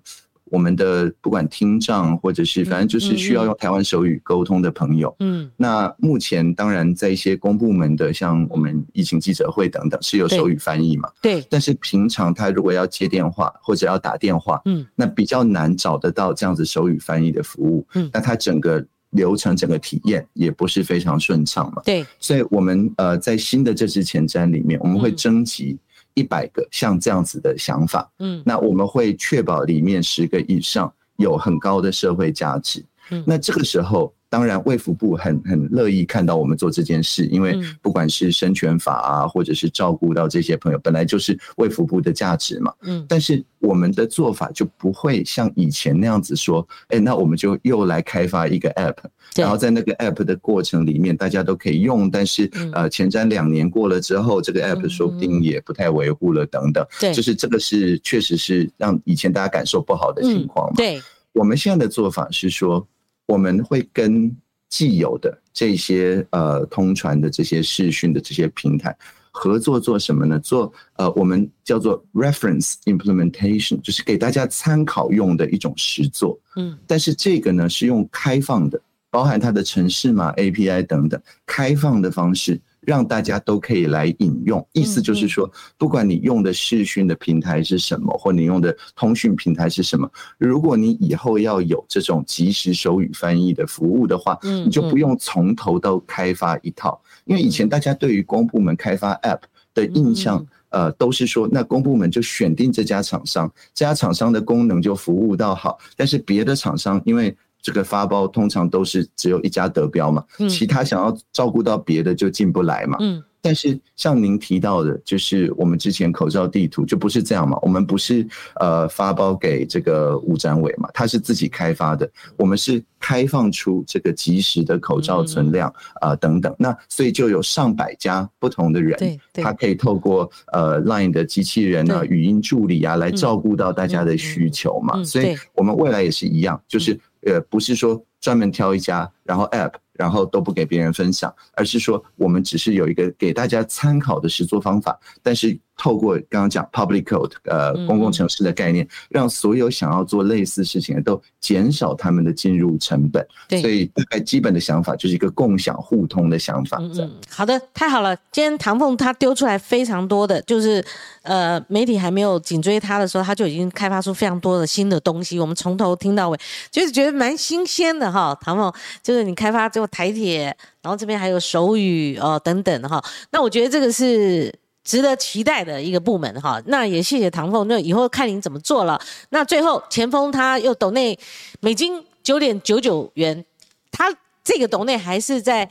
我们的不管听障或者是反正就是需要用台湾手语沟通的朋友，嗯，那目前当然在一些公部门的像我们疫情记者会等等是有手语翻译嘛，对，但是平常他如果要接电话或者要打电话，嗯，那比较难找得到这样子手语翻译的服务，嗯，那他整个流程整个体验也不是非常顺畅嘛，对，所以我们呃在新的这支前瞻里面，我们会征集。一百个像这样子的想法，嗯，那我们会确保里面十个以上有很高的社会价值，嗯，那这个时候。当然，卫福部很很乐意看到我们做这件事，因为不管是生权法啊，或者是照顾到这些朋友，本来就是卫福部的价值嘛。嗯，但是我们的做法就不会像以前那样子说，哎，那我们就又来开发一个 app，然后在那个 app 的过程里面，大家都可以用，但是呃，前瞻两年过了之后，这个 app 说不定也不太维护了等等。对，就是这个是确实是让以前大家感受不好的情况嘛。对，我们现在的做法是说。我们会跟既有的这些呃通传的这些视讯的这些平台合作做什么呢？做呃我们叫做 reference implementation，就是给大家参考用的一种实作。嗯，但是这个呢是用开放的，包含它的城市码 API 等等开放的方式。让大家都可以来引用，意思就是说，不管你用的视讯的平台是什么，或你用的通讯平台是什么，如果你以后要有这种即时手语翻译的服务的话，你就不用从头到开发一套。因为以前大家对于公部门开发 App 的印象，呃，都是说那公部门就选定这家厂商，这家厂商的功能就服务到好，但是别的厂商因为。这个发包通常都是只有一家得标嘛，其他想要照顾到别的就进不来嘛。但是像您提到的，就是我们之前口罩地图就不是这样嘛，我们不是呃发包给这个吴展伟嘛，他是自己开发的，我们是开放出这个及时的口罩存量啊等等，那所以就有上百家不同的人，他可以透过呃 Line 的机器人啊、语音助理啊来照顾到大家的需求嘛，所以我们未来也是一样，就是呃不是说专门挑一家，然后 App。然后都不给别人分享，而是说我们只是有一个给大家参考的实作方法，但是。透过刚刚讲 public code，呃，公共城市的概念，让所有想要做类似事情的都减少他们的进入成本。对，所以大概基本的想法就是一个共享互通的想法。嗯，好的，太好了。今天唐凤他丢出来非常多的，就是呃，媒体还没有紧追他的时候，他就已经开发出非常多的新的东西。我们从头听到尾，就是觉得蛮新鲜的哈。唐凤，就是你开发这台铁，然后这边还有手语哦等等哈。那我觉得这个是。值得期待的一个部门哈，那也谢谢唐凤，那以后看您怎么做了。那最后前锋他又斗内美金九点九九元，他这个斗内还是在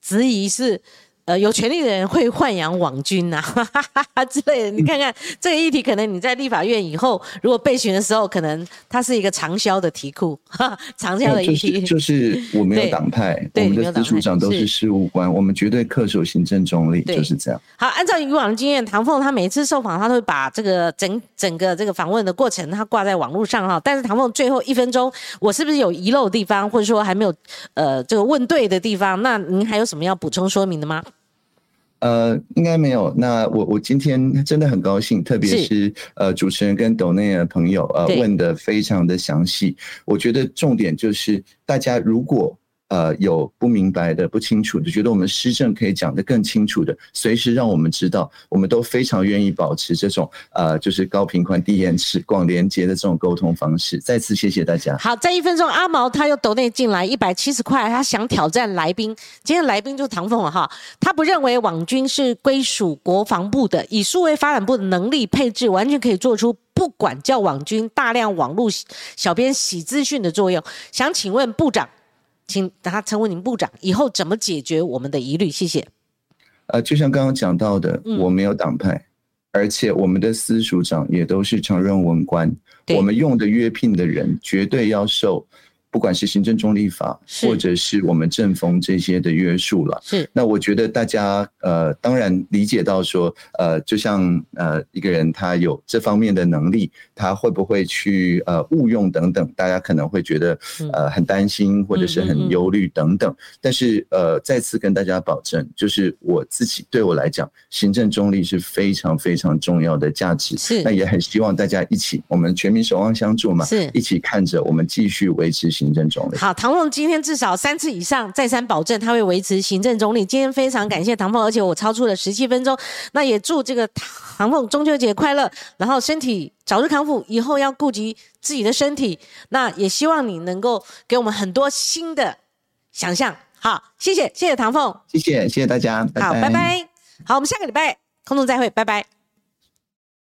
质疑是。呃，有权利的人会豢养网军呐之类的。你看看这个议题，可能你在立法院以后，如果备询的时候，可能它是一个长销的题库，长销的议题。就是我没有党派，我们的司署长都是事务官，我们绝对恪守行政中立，就是这样。好，按照以往的经验，唐凤他每次受访，他都会把这个整整个这个访问的过程，他挂在网络上哈。但是唐凤最后一分钟，我是不是有遗漏的地方，或者说还没有呃这个问对的地方？那您还有什么要补充说明的吗？呃，应该没有。那我我今天真的很高兴，特别是呃主持人跟抖内的朋友呃问的非常的详细。我觉得重点就是大家如果。呃，有不明白的、不清楚的，觉得我们施政可以讲得更清楚的，随时让我们知道，我们都非常愿意保持这种呃，就是高频宽、低延迟、广连接的这种沟通方式。再次谢谢大家。好，在一分钟，阿毛他又抖内进来一百七十块，他想挑战来宾。今天来宾就是唐凤了哈，他不认为网军是归属国防部的，以数位发展部的能力配置，完全可以做出不管教网军大量网络小编洗资讯的作用。想请问部长。请他成为您部长，以后怎么解决我们的疑虑？谢谢。呃，就像刚刚讲到的，我没有党派，而且我们的司署长也都是常任文官，我们用的约聘的人绝对要受。不管是行政中立法，或者是我们政风这些的约束了，是那我觉得大家呃当然理解到说呃就像呃一个人他有这方面的能力，他会不会去呃误用等等，大家可能会觉得呃很担心或者是很忧虑等等。但是呃再次跟大家保证，就是我自己对我来讲，行政中立是非常非常重要的价值。是那也很希望大家一起，我们全民守望相助嘛，是一起看着我们继续维持行。行政总理。好，唐凤今天至少三次以上再三保证他会维持行政总理。今天非常感谢唐凤，而且我超出了十七分钟。那也祝这个唐凤中秋节快乐，然后身体早日康复，以后要顾及自己的身体。那也希望你能够给我们很多新的想象。好，谢谢，谢谢唐凤，谢谢，谢谢大家，好，拜拜。好，我们下个礼拜空中再会，拜拜。